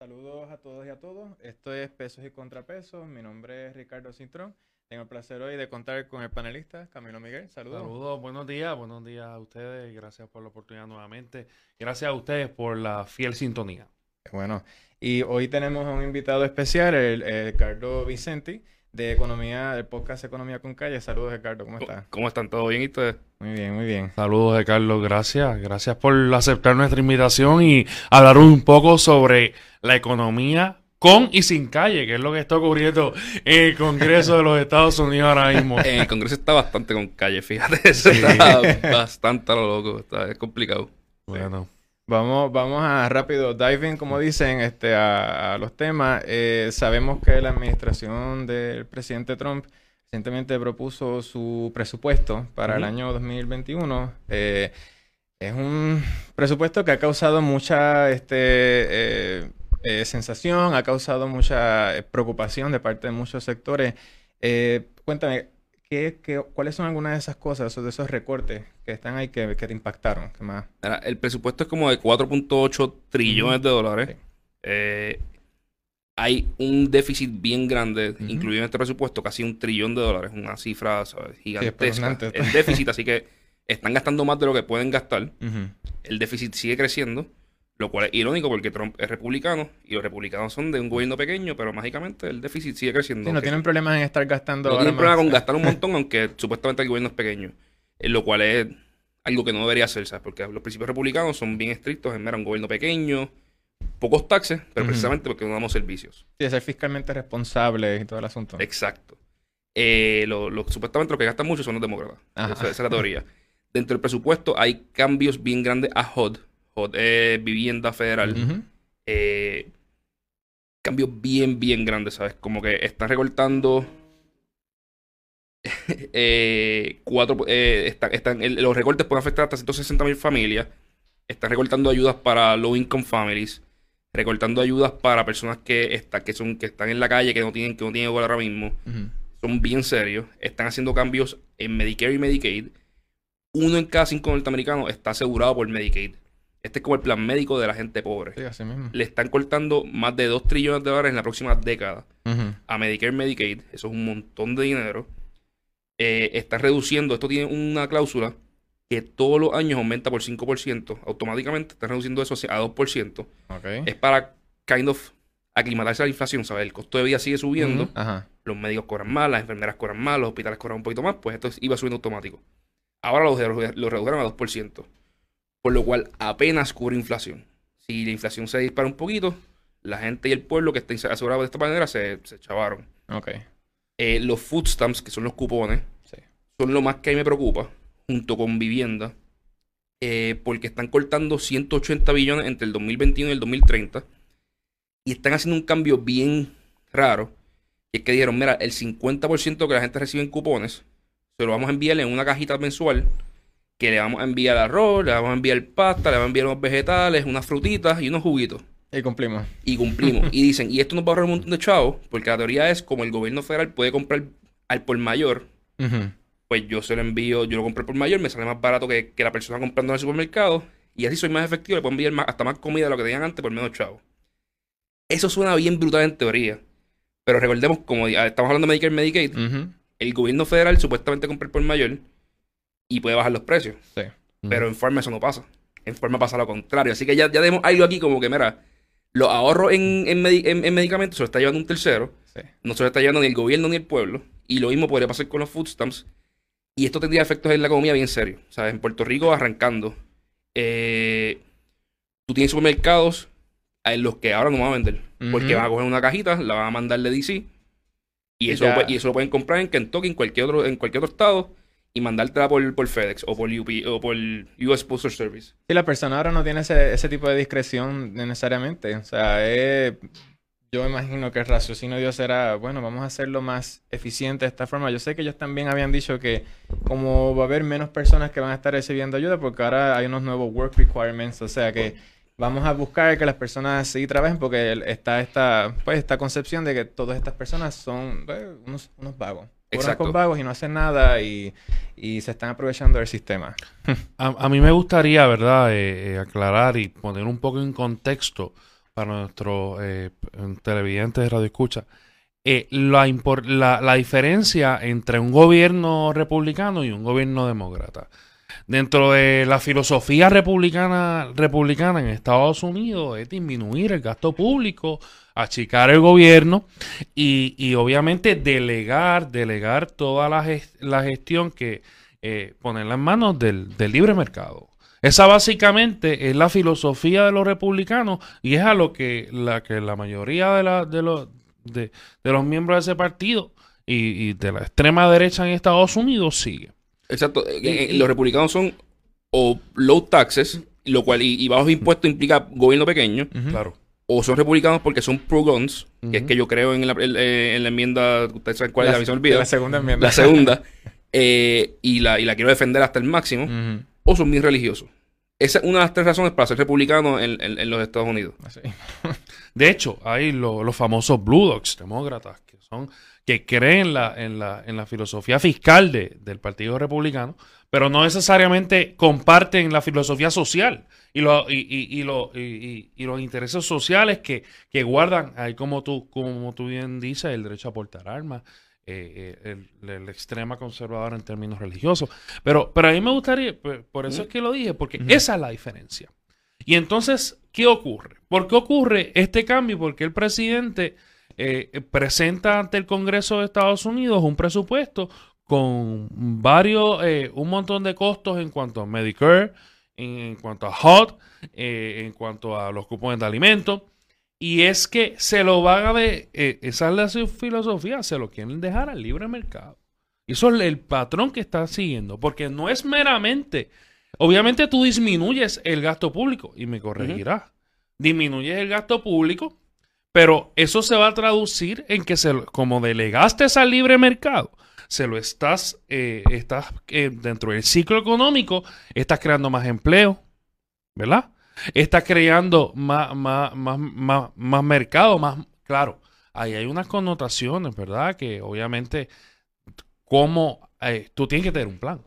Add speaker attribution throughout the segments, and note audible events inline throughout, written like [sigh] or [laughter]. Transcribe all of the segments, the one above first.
Speaker 1: Saludos a todos y a todos. Esto es Pesos y Contrapesos. Mi nombre es Ricardo Cintrón. Tengo el placer hoy de contar con el panelista Camilo Miguel. Saludos.
Speaker 2: Saludos, buenos días, buenos días a ustedes. Gracias por la oportunidad nuevamente. Gracias a ustedes por la fiel sintonía.
Speaker 1: Bueno, y hoy tenemos a un invitado especial, el, el Ricardo Vicenti de Economía, del podcast Economía con Calle. Saludos, Ricardo, ¿cómo estás?
Speaker 3: ¿Cómo están? ¿Todo bien y ustedes?
Speaker 1: Muy bien, muy bien.
Speaker 2: Saludos, Carlos, gracias. Gracias por aceptar nuestra invitación y hablar un poco sobre la economía con y sin calle, que es lo que está ocurriendo en el Congreso de los Estados Unidos ahora mismo. [laughs]
Speaker 3: En el Congreso está bastante con calle, fíjate. Eso está bastante a lo loco. Está, es complicado.
Speaker 2: Bueno.
Speaker 1: Vamos, vamos a rápido diving, como dicen, este, a, a los temas. Eh, sabemos que la administración del presidente Trump recientemente propuso su presupuesto para el año 2021. Eh, es un presupuesto que ha causado mucha este, eh, eh, sensación, ha causado mucha preocupación de parte de muchos sectores. Cuéntame, ¿qué, qué- cuáles son algunas de esas cosas, o de esos recortes que están ahí que, que te impactaron? ¿Qué más?
Speaker 3: Mira, El presupuesto es como de 4.8 trillones de dólares.
Speaker 1: Sí.
Speaker 3: Hay un déficit bien grande,
Speaker 1: Ujú.
Speaker 3: incluido en este presupuesto, casi un trillón de dólares. Una cifra ¿sabes? gigantesca.
Speaker 1: espeluznante.
Speaker 3: el déficit, así que están gastando más de lo que pueden gastar. El déficit sigue creciendo, lo cual es irónico porque Trump es republicano y los republicanos son de un gobierno pequeño, pero mágicamente el déficit sigue creciendo.
Speaker 1: Sí, no tienen problemas en estar gastando
Speaker 3: No tienen problema
Speaker 1: más.
Speaker 3: con [laughs] gastar un montón, aunque supuestamente el gobierno es pequeño. Eh, lo cual es algo que no debería ser, ¿sabes? Porque los principios republicanos son bien estrictos en ver a un gobierno pequeño, pocos taxes, pero precisamente porque no damos servicios.
Speaker 1: Sí, de ser fiscalmente responsable y todo el asunto.
Speaker 3: Exacto. Eh, lo, lo- supuestamente los que gastan mucho son los demócratas. Esa, esa es la teoría. Dentro del presupuesto hay cambios bien grandes a HUD. HUD es vivienda federal. Eh, cambios bien, bien grandes, ¿sabes? Como que están recortando. [laughs] eh, cuatro, eh, están, están- el- los recortes pueden afectar hasta 160 mil familias. Están recortando ayudas para low income families. Recortando ayudas para personas que, está, que, son, que están en la calle, que no tienen, que no tienen hogar ahora mismo. Son bien serios. Están haciendo cambios en Medicare y Medicaid. Uno en cada cinco norteamericanos está asegurado por Medicaid. Este es como el plan médico de la gente pobre
Speaker 1: Sí, así mismo.
Speaker 3: le están cortando más de 2 trillones de dólares en la próxima década a Medicare y Medicaid. Eso es un montón de dinero. Eh, están reduciendo, esto tiene una cláusula que todos los años aumenta por 5%. Automáticamente están reduciendo eso a 2%.
Speaker 1: Ok.
Speaker 3: Es para kind of aclimatarse a la inflación, ¿sabes? El costo de vida sigue subiendo.
Speaker 1: Ajá.
Speaker 3: Los médicos cobran más, las enfermeras cobran más, los hospitales cobran un poquito más. Pues esto iba subiendo automático. Ahora lo, lo redujeron a 2%. Por lo cual apenas cubre inflación. Si la inflación se dispara un poquito, la gente y el pueblo que está asegurado de esta manera se, se chavaron. Eh, los food stamps, que son los cupones,
Speaker 1: Sí.
Speaker 3: son lo más que a mí me preocupa, junto con vivienda, eh, porque están cortando 180 billones entre el 2021 y el 2030 y están haciendo un cambio bien raro, que es que dijeron, mira, el 50% que la gente recibe en cupones, se lo vamos a enviar en una cajita mensual, que le vamos a enviar arroz, le vamos a enviar pasta, le vamos a enviar unos vegetales, unas frutitas y unos juguitos
Speaker 1: Y cumplimos.
Speaker 3: y cumplimos. y dicen, y esto nos va a ahorrar un montón de chavos, porque la teoría es como el gobierno federal puede comprar al por mayor,
Speaker 1: Ujú.
Speaker 3: Pues yo se lo envío, yo lo compro al por mayor, me sale más barato que, que la persona comprando en el supermercado, y así soy más efectivo, le puedo enviar más- hasta más comida de lo que tenían antes por menos chavos. Eso suena bien brutal en teoría, pero recordemos, como estamos hablando de Medicare y Medicaid, el gobierno federal supuestamente compra el por mayor y puede bajar los precios.
Speaker 1: Sí.
Speaker 3: Pero en forma eso no pasa. En forma pasa lo contrario. Así que ya, ya tenemos algo aquí como que, mira, los ahorros en, en, medi- en- en medicamentos se lo está llevando un tercero.
Speaker 1: Sí.
Speaker 3: No se lo está llevando ni el gobierno ni el pueblo. Y lo mismo podría pasar con los food stamps. Y esto tendría efectos en la economía bien serios. O sea, en Puerto Rico arrancando. eh, tú tienes supermercados en los que ahora no van a vender. Porque van a coger una cajita, la van a mandar de DC. Y
Speaker 1: Y
Speaker 3: eso, lo, y eso lo pueden comprar en Kentucky, en cualquier otro, en cualquier otro estado. Y mandártela por, por FedEx o por, UP, o por US Postal Service.
Speaker 1: Sí, la persona ahora no tiene ese, ese tipo de discreción necesariamente. O sea, eh, yo imagino que el raciocinio de Dios será, bueno, vamos a hacerlo más eficiente de esta forma. Yo sé que ellos también habían dicho que como va a haber menos personas que van a estar recibiendo ayuda, porque ahora hay unos nuevos work requirements, o sea que vamos a buscar que las personas sí trabajen porque está esta, pues, esta concepción de que todas estas personas son eh, unos, unos vagos.
Speaker 3: Exacto.
Speaker 1: con vagos y no hacen nada y, y se están aprovechando del sistema. [laughs]
Speaker 2: A, a mí me gustaría, ¿verdad?, Eh, eh, aclarar y poner un poco en contexto para nuestros eh, televidentes de Radio Escucha, eh, la, la, diferencia entre un gobierno republicano y un gobierno demócrata. Dentro de la filosofía republicana, republicana en Estados Unidos es disminuir el gasto público, achicar el gobierno y, y obviamente delegar, delegar toda la, la gestión que eh, ponerla en manos del, del libre mercado. Esa básicamente es la filosofía de los republicanos y es a lo que la, que la mayoría de, la- de, los, de, de los miembros de ese partido y, y de la extrema derecha en Estados Unidos sigue.
Speaker 3: Exacto. eh, eh,
Speaker 2: Y- y-
Speaker 3: los republicanos son o low taxes, lo cual y, y bajos impuestos implica gobierno pequeño.
Speaker 2: Claro.
Speaker 3: o son republicanos porque son pro guns, que es que yo creo en la, en, en la enmienda, ustedes saben cuál es la misión olvida,
Speaker 1: La segunda enmienda.
Speaker 3: la segunda, [laughs] eh, y, la, y la quiero defender hasta el máximo,
Speaker 1: Ujú.
Speaker 3: O son bien religiosos. Esa es una de las tres razones para ser republicano en, en- los Estados Unidos.
Speaker 1: Así. [laughs]
Speaker 2: De hecho, hay lo- los famosos Blue Dogs, demócratas, que son que creen en la, en la, en la filosofía fiscal de- del Partido Republicano, pero no necesariamente comparten la filosofía social y, lo- y, y- y- y los intereses sociales que, que guardan, ahí como tú, como tú bien dices, el derecho a portar armas, eh, eh, el, el extrema conservadora en términos religiosos. Pero, pero a mí me gustaría, por, por eso es que lo dije, porque esa es la diferencia. Y entonces, ¿qué ocurre? ¿Por qué ocurre este cambio? Porque el presidente eh, eh, presenta ante el Congreso de Estados Unidos un presupuesto con varios, eh, un montón de costos en cuanto a Medicare, en, en cuanto a HOT, eh, en cuanto a los cupones de alimentos. Y es que se lo van a de, eh, esa es la su filosofía, se lo quieren dejar al libre mercado. Y eso es el patrón que está siguiendo, porque no es meramente, obviamente tú disminuyes el gasto público, y me corregirás, disminuyes el gasto público, pero eso se va a traducir en que se como delegaste al libre mercado, se lo estás, eh, estás eh, dentro del ciclo económico, estás creando más empleo, ¿verdad? Estás creando más, más, más, más, más mercado, más, claro, ahí hay unas connotaciones, ¿verdad? Que obviamente, como tú tienes que tener un plan.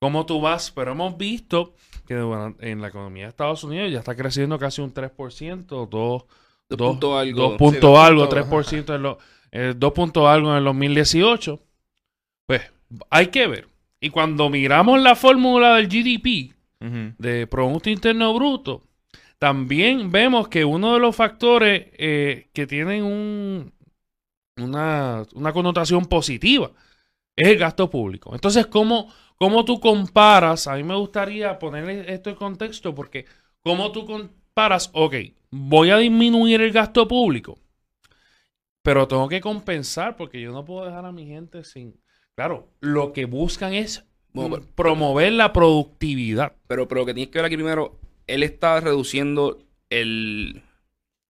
Speaker 2: ¿Cómo tú vas? Pero hemos visto que bueno, en la economía de Estados Unidos ya está creciendo casi un 3%, 2,
Speaker 3: Dos
Speaker 2: Dos-
Speaker 3: puntos algo.
Speaker 2: dos
Speaker 3: Sí,
Speaker 2: puntos
Speaker 1: dos
Speaker 2: algo,
Speaker 1: puntos,
Speaker 2: 3% en lo, eh, dos puntos algo en el 2018. Pues hay que ver. Y cuando miramos la fórmula del GDP, De Producto Interno Bruto, también vemos que uno de los factores eh, que tienen un, una, una connotación positiva es el gasto público. Entonces, ¿cómo, ¿cómo tú comparas? A mí me gustaría ponerle esto en contexto porque ¿cómo tú comparas? Ok, voy a disminuir el gasto público, pero tengo que compensar porque yo no puedo dejar a mi gente sin... Claro, lo que buscan es
Speaker 3: Bueno,
Speaker 2: mm,
Speaker 3: pero-
Speaker 2: promover la productividad.
Speaker 3: Pero, pero lo que tienes que ver aquí primero, él está reduciendo el,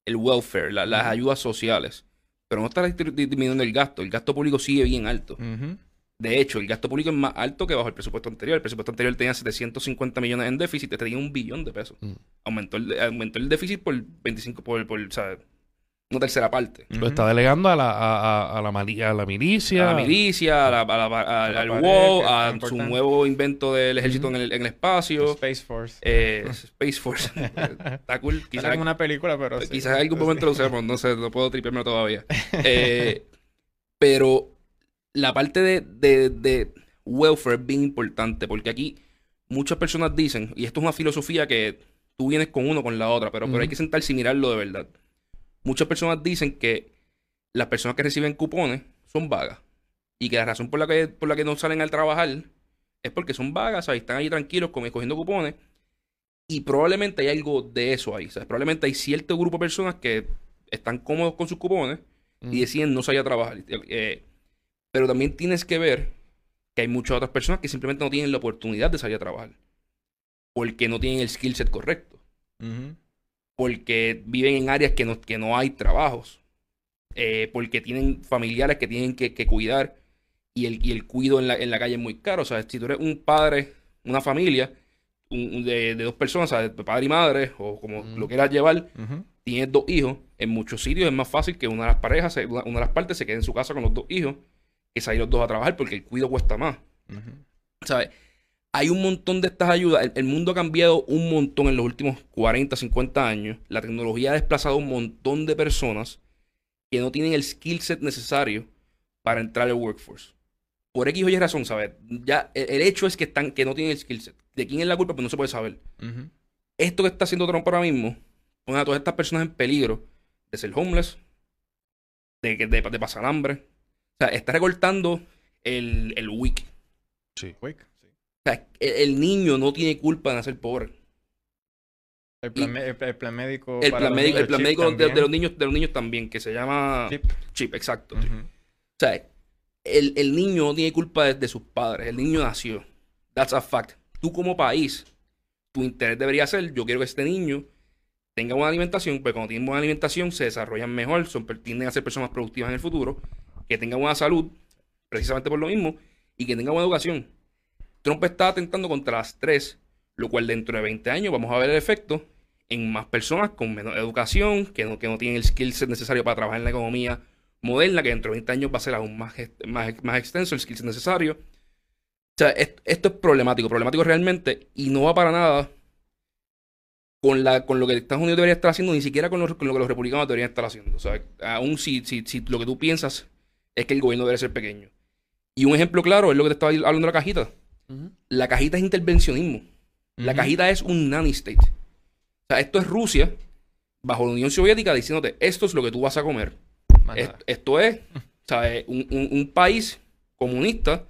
Speaker 3: el welfare, la- las ayudas sociales. Pero no está dismi- disminuyendo el gasto. El gasto público sigue bien alto. De hecho, el gasto público es más alto que bajo el presupuesto anterior. El presupuesto anterior tenía 750 millones en déficit, este tenía un billón de pesos.
Speaker 2: Mm.
Speaker 3: Aumentó, el, aumentó el déficit por 25, por, por o sea, una tercera parte.
Speaker 2: Lo
Speaker 1: Ujú.
Speaker 2: está delegando a la, a, a- a la, mali- a la milicia.
Speaker 3: A la milicia, a la, a la- a-
Speaker 1: A la
Speaker 3: al
Speaker 1: pared,
Speaker 3: WOW, a su nuevo invento del ejército en, el, en el espacio.
Speaker 1: Space Force.
Speaker 3: Eh, [laughs] Space Force. [laughs] Está cool.
Speaker 1: Quizás como una película, pero sí.
Speaker 3: quizás en algún
Speaker 1: Sí.
Speaker 3: momento lo usemos. No sé, no puedo tripearme todavía. [laughs] Eh, pero la parte de, de, de welfare es bien importante porque aquí muchas personas dicen, y esto es una filosofía que tú vienes con uno con la otra, pero, pero hay que sentarse y mirarlo de verdad. Muchas personas dicen que las personas que reciben cupones son vagas y que la razón por la que, por la que no salen al trabajar es porque son vagas, ¿sabes? Están ahí tranquilos como cogiendo cupones y probablemente hay algo de eso ahí, ¿sabes? Probablemente hay cierto grupo de personas que están cómodos con sus cupones
Speaker 2: Mm.
Speaker 3: y deciden no salir a trabajar. Eh, pero también tienes que ver que hay muchas otras personas que simplemente no tienen la oportunidad de salir a trabajar. Porque no tienen el skill set correcto. Porque viven en áreas que no, que no hay trabajos. eh, porque tienen familiares que tienen que, que cuidar. Y el, y el cuido en la, en la calle es muy caro. O sea, si tú eres un padre, una familia un- un de, de dos personas, ¿sabes? padre y madre, o como
Speaker 2: Mm.
Speaker 3: lo quieras llevar, tienes dos hijos, en muchos sitios es más fácil que una de las parejas, una, una de las partes se quede en su casa con los dos hijos, que salir los dos a trabajar porque el cuido cuesta más.
Speaker 1: Ujú.
Speaker 3: ¿Sabes? Hay un montón de estas ayudas. El, el mundo ha cambiado un montón en los últimos 40, 50 años. La tecnología ha desplazado un montón de personas que no tienen el skill set necesario para entrar al workforce. Por X o Y razón, ¿sabes? Ya, el, el hecho es que, están, que no tienen el skill set. ¿De quién es la culpa? Pues no se puede saber. Esto que está haciendo Trump ahora mismo pone a todas estas personas en peligro de ser homeless, de, que- de, de pasar hambre. O sea, está recortando el, el weak.
Speaker 2: Sí.
Speaker 3: O sea, el, el niño no tiene culpa de nacer pobre.
Speaker 1: El plan, el, el plan médico.
Speaker 3: El
Speaker 1: para
Speaker 3: plan médico, el plan médico de, los niños, de los niños también, que se llama
Speaker 1: Chip.
Speaker 3: chip, exacto. O sea, el, el niño no tiene culpa de, de sus padres. El niño nació. That's a fact. Tú como país, tu interés debería ser, yo quiero que este niño tenga buena alimentación, porque cuando tienen buena alimentación se desarrollan mejor, son, tienden a ser personas productivas en el futuro, que tengan buena salud, precisamente por lo mismo, y que tengan buena educación. Trump está atentando contra las tres, lo cual dentro de 20 años vamos a ver el efecto en más personas con menos educación, que no, que no tienen el skill set necesario para trabajar en la economía moderna, que dentro de 20 años va a ser aún más, más, más extenso el skill set necesario. O sea, est- esto es problemático, problemático realmente, y no va para nada con, la, con lo que Estados Unidos debería estar haciendo, ni siquiera con, los- con lo que los republicanos deberían estar haciendo. O sea, aún si, si, si lo que tú piensas es que el gobierno debe ser pequeño. Y un ejemplo claro es lo que te estaba hablando de la cajita. La cajita es intervencionismo. La cajita es un nanny state. O sea, esto es Rusia bajo la Unión Soviética diciéndote, esto es lo que tú vas a comer. Esto es, [laughs] ¿sabes? Un, un- un país comunista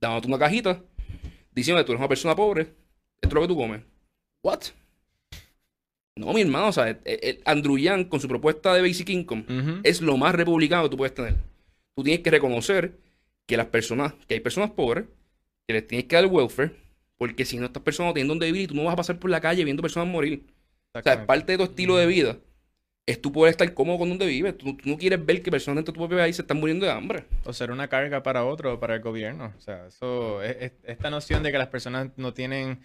Speaker 3: dándote una cajita diciendo que tú eres una persona pobre, esto es lo que tú comes. ¿What? No, mi hermano, o sea, el- el Andrew Yang con su propuesta de Basic Income es lo más republicano que tú puedes tener. Tú tienes que reconocer que las personas, que hay personas pobres, que les tienes que dar welfare, porque si no estas personas no tienen donde vivir y tú no vas a pasar por la calle viendo personas morir. O sea,
Speaker 1: Exactamente.
Speaker 3: parte de tu estilo de vida es tú poder estar cómodo con donde vives. Tú, tú no quieres ver que personas dentro de tu propio país se están muriendo de hambre.
Speaker 1: O ser una carga para otro para el gobierno. O sea, eso, es- es- esta noción de que las personas no tienen...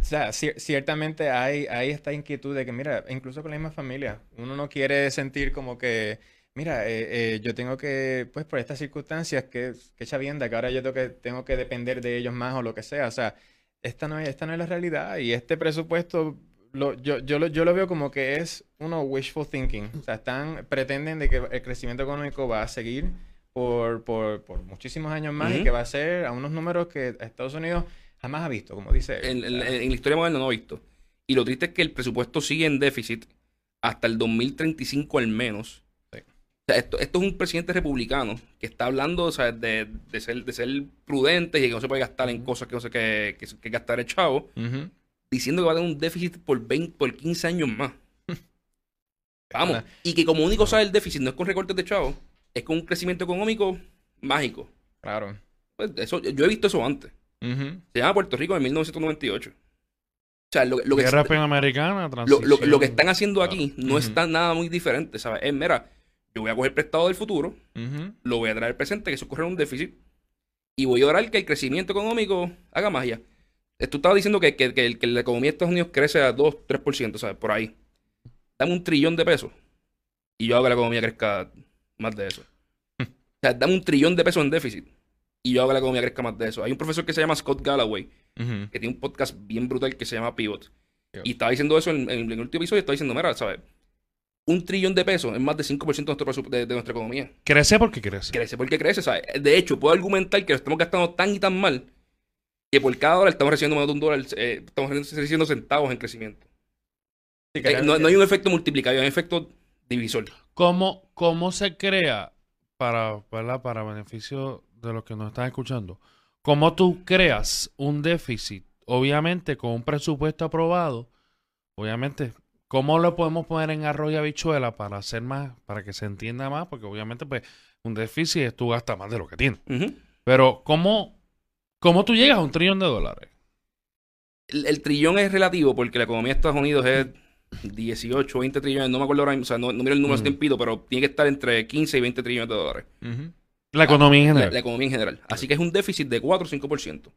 Speaker 1: O sea, cier- ciertamente hay, hay esta inquietud de que, mira, incluso con la misma familia, uno no quiere sentir como que, mira, eh, eh, yo tengo que, pues por estas circunstancias, que, que chavienda, que ahora yo tengo que, tengo que depender de ellos más o lo que sea. O sea, esta no es, esta no es la realidad y este presupuesto lo, yo, yo, lo, yo lo veo como que es uno wishful thinking. O sea, están, pretenden de que el crecimiento económico va a seguir por, por, por muchísimos años más y que va a ser a unos números que Estados Unidos jamás ha visto, como dice. él.
Speaker 3: En, en- en la historia moderna no he visto. Y lo triste es que el presupuesto sigue en déficit hasta el 2035 al menos. Sea, esto, esto es un presidente republicano que está hablando o sea, de, de ser, de ser prudente y que no se puede gastar en cosas que no sé que, que, que gastar el chavo, diciendo que va a tener un déficit por 20, por 15 años más. [laughs] Vamos. Y que como único sabe el déficit no es con recortes de chavo, es con un crecimiento económico mágico.
Speaker 1: Claro.
Speaker 3: Pues eso, yo he visto eso antes. Se llama Puerto Rico en 1998. O sea, lo, lo que
Speaker 2: Guerra Panamericana,
Speaker 3: lo, lo- lo que están haciendo aquí no
Speaker 1: Ujú.
Speaker 3: está nada muy diferente, ¿sabes? Es, mira, yo voy a coger prestado del futuro, lo voy a traer al presente, que eso corre un déficit, y voy a orar que el crecimiento económico haga magia. Tú estabas diciendo que, que, que que la economía de Estados Unidos crece a 2, 3%, ¿sabes? Por ahí. Dame un trillón de pesos y yo hago que la economía crezca más de eso. [laughs] O sea, dame un trillón de pesos en déficit y yo hago que la economía crezca más de eso. Hay un profesor que se llama Scott Galloway, que tiene un podcast bien brutal que se llama Pivot. Y estaba diciendo eso en, en el último episodio, estaba diciendo, mira, ¿sabes? Un trillón de pesos es más de 5% de, nuestro de, de nuestra economía.
Speaker 2: Crece porque crece.
Speaker 3: Crece porque crece, ¿sabes? De hecho, puedo argumentar que lo estamos gastando tan y tan mal que por cada dólar estamos recibiendo más de un dólar, eh, estamos recibiendo centavos en crecimiento.
Speaker 1: Sí,
Speaker 3: Eh, no, no hay un efecto multiplicador, hay un efecto divisor.
Speaker 2: ¿Cómo, cómo se crea, para, ¿verdad? para beneficio de los que nos están escuchando, cómo tú creas un déficit, obviamente con un presupuesto aprobado, obviamente, ¿cómo lo podemos poner en arroz y habichuela para hacer más, para que se entienda más? Porque obviamente, pues, un déficit es tú gastas más de lo que tienes. Pero, ¿cómo, cómo tú llegas a un trillón de dólares?
Speaker 3: el, el trillón es relativo porque la economía de Estados Unidos es 18, 20 trillones, no me acuerdo ahora mismo, o sea, no, no miro el número
Speaker 2: mm.
Speaker 3: tiempito, pero tiene que estar entre 15 y 20 trillones de dólares.
Speaker 2: La economía en
Speaker 3: La,
Speaker 2: general.
Speaker 3: la economía en general. Así que es un déficit de 4 o 5%.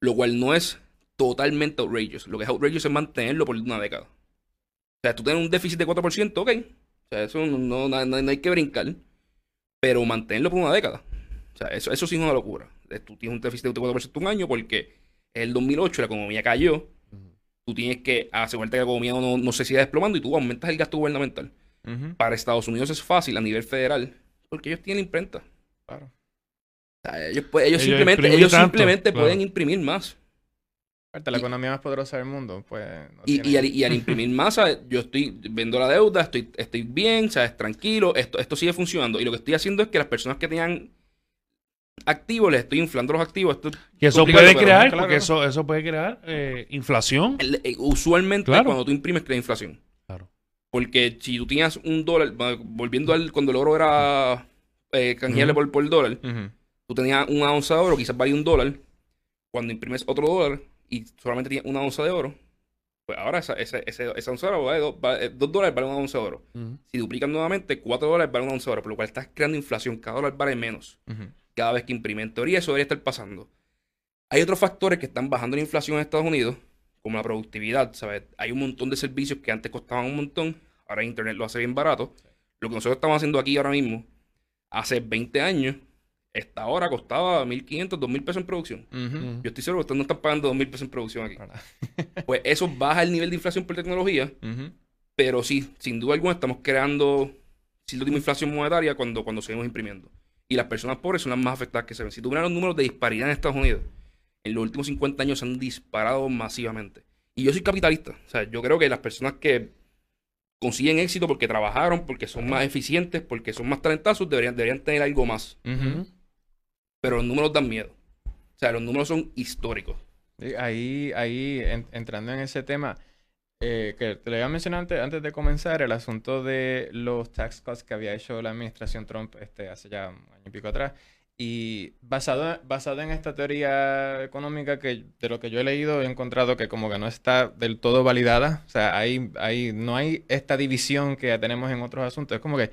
Speaker 3: Lo cual no es totalmente outrageous. Lo que es outrageous es mantenerlo por una década. O sea, tú tienes un déficit de 4%, ok. O sea, eso no, no- no- no hay que brincar. Pero mantenerlo por una década. O sea, eso, eso sí es una locura. Eh, Tú tienes un déficit de 4% un año porque Es el 2008, la economía cayó. Tú tienes que asegurarte que la economía no, no se siga desplomando y tú aumentas el gasto gubernamental. Para Estados Unidos es fácil a nivel federal porque ellos tienen imprenta.
Speaker 1: Claro.
Speaker 3: O sea, ellos, pu- ellos
Speaker 2: Ellos
Speaker 3: simplemente, ellos
Speaker 2: tanto,
Speaker 3: simplemente
Speaker 2: claro.
Speaker 3: pueden imprimir más.
Speaker 1: Aparte, la
Speaker 3: Y-
Speaker 1: economía más poderosa del mundo, pues. no
Speaker 3: Y,
Speaker 1: tiene-
Speaker 3: y al, y al imprimir más, ¿sabes? yo estoy vendo la deuda, estoy, estoy bien, ¿sabes? tranquilo, esto, esto sigue funcionando. Y lo que estoy haciendo es que las personas que tenían activos, les estoy inflando los activos. Esto,
Speaker 2: Que eso puede crear,
Speaker 1: claro.
Speaker 2: porque eso, eso puede crear eh, inflación.
Speaker 3: el- eh, usualmente
Speaker 2: Claro.
Speaker 3: cuando tú imprimes crea inflación.
Speaker 2: Claro.
Speaker 3: Porque si tú tenías un dólar, volviendo al cuando el oro era eh, canjeable por, por dólar, tú tenías una onza de oro, quizás valía un dólar. Cuando imprimes otro dólar y solamente tienes una onza de oro, pues ahora esa, esa, esa, esa onza de oro vale dos, vale- dos dólares, vale una onza de oro. Si duplican nuevamente, 4 dólares vale una onza de oro, por lo cual estás creando inflación. Cada dólar vale menos cada vez que imprime. En teoría, eso debería estar pasando. Hay otros factores que están bajando la inflación en Estados Unidos, como la productividad. ¿sabes? Hay un montón de servicios que antes costaban un montón, ahora Internet lo hace bien barato. Lo que nosotros estamos haciendo aquí ahora mismo, hace 20 años, esta hora costaba 1.500, 2.000 pesos en producción. Yo estoy seguro que ustedes no están pagando 2.000 pesos en producción aquí. [laughs] Pues eso baja el nivel de inflación por tecnología. Pero sí, sin duda alguna estamos creando cierto tipo de inflación monetaria cuando, cuando seguimos imprimiendo. Y las personas pobres son las más afectadas que se ven. Si tú miras los números de disparidad en Estados Unidos, en los últimos 50 años se han disparado masivamente. Y yo soy capitalista. O sea, yo creo que las personas que consiguen éxito porque trabajaron, porque son más eficientes, porque son más talentazos, deberían, deberían tener algo más.
Speaker 1: Ujú.
Speaker 3: Pero los números dan miedo. O sea, los números son históricos.
Speaker 1: Ahí, ahí en- entrando en ese tema, eh, que te lo había mencionado antes, antes de comenzar, el asunto de los tax cuts que había hecho la administración Trump este, hace ya un año y pico atrás. Y basado, basado en esta teoría económica que de lo que yo he leído he encontrado que como que no está del todo validada. O sea, hay, hay, no hay esta división que tenemos en otros asuntos. Es como que,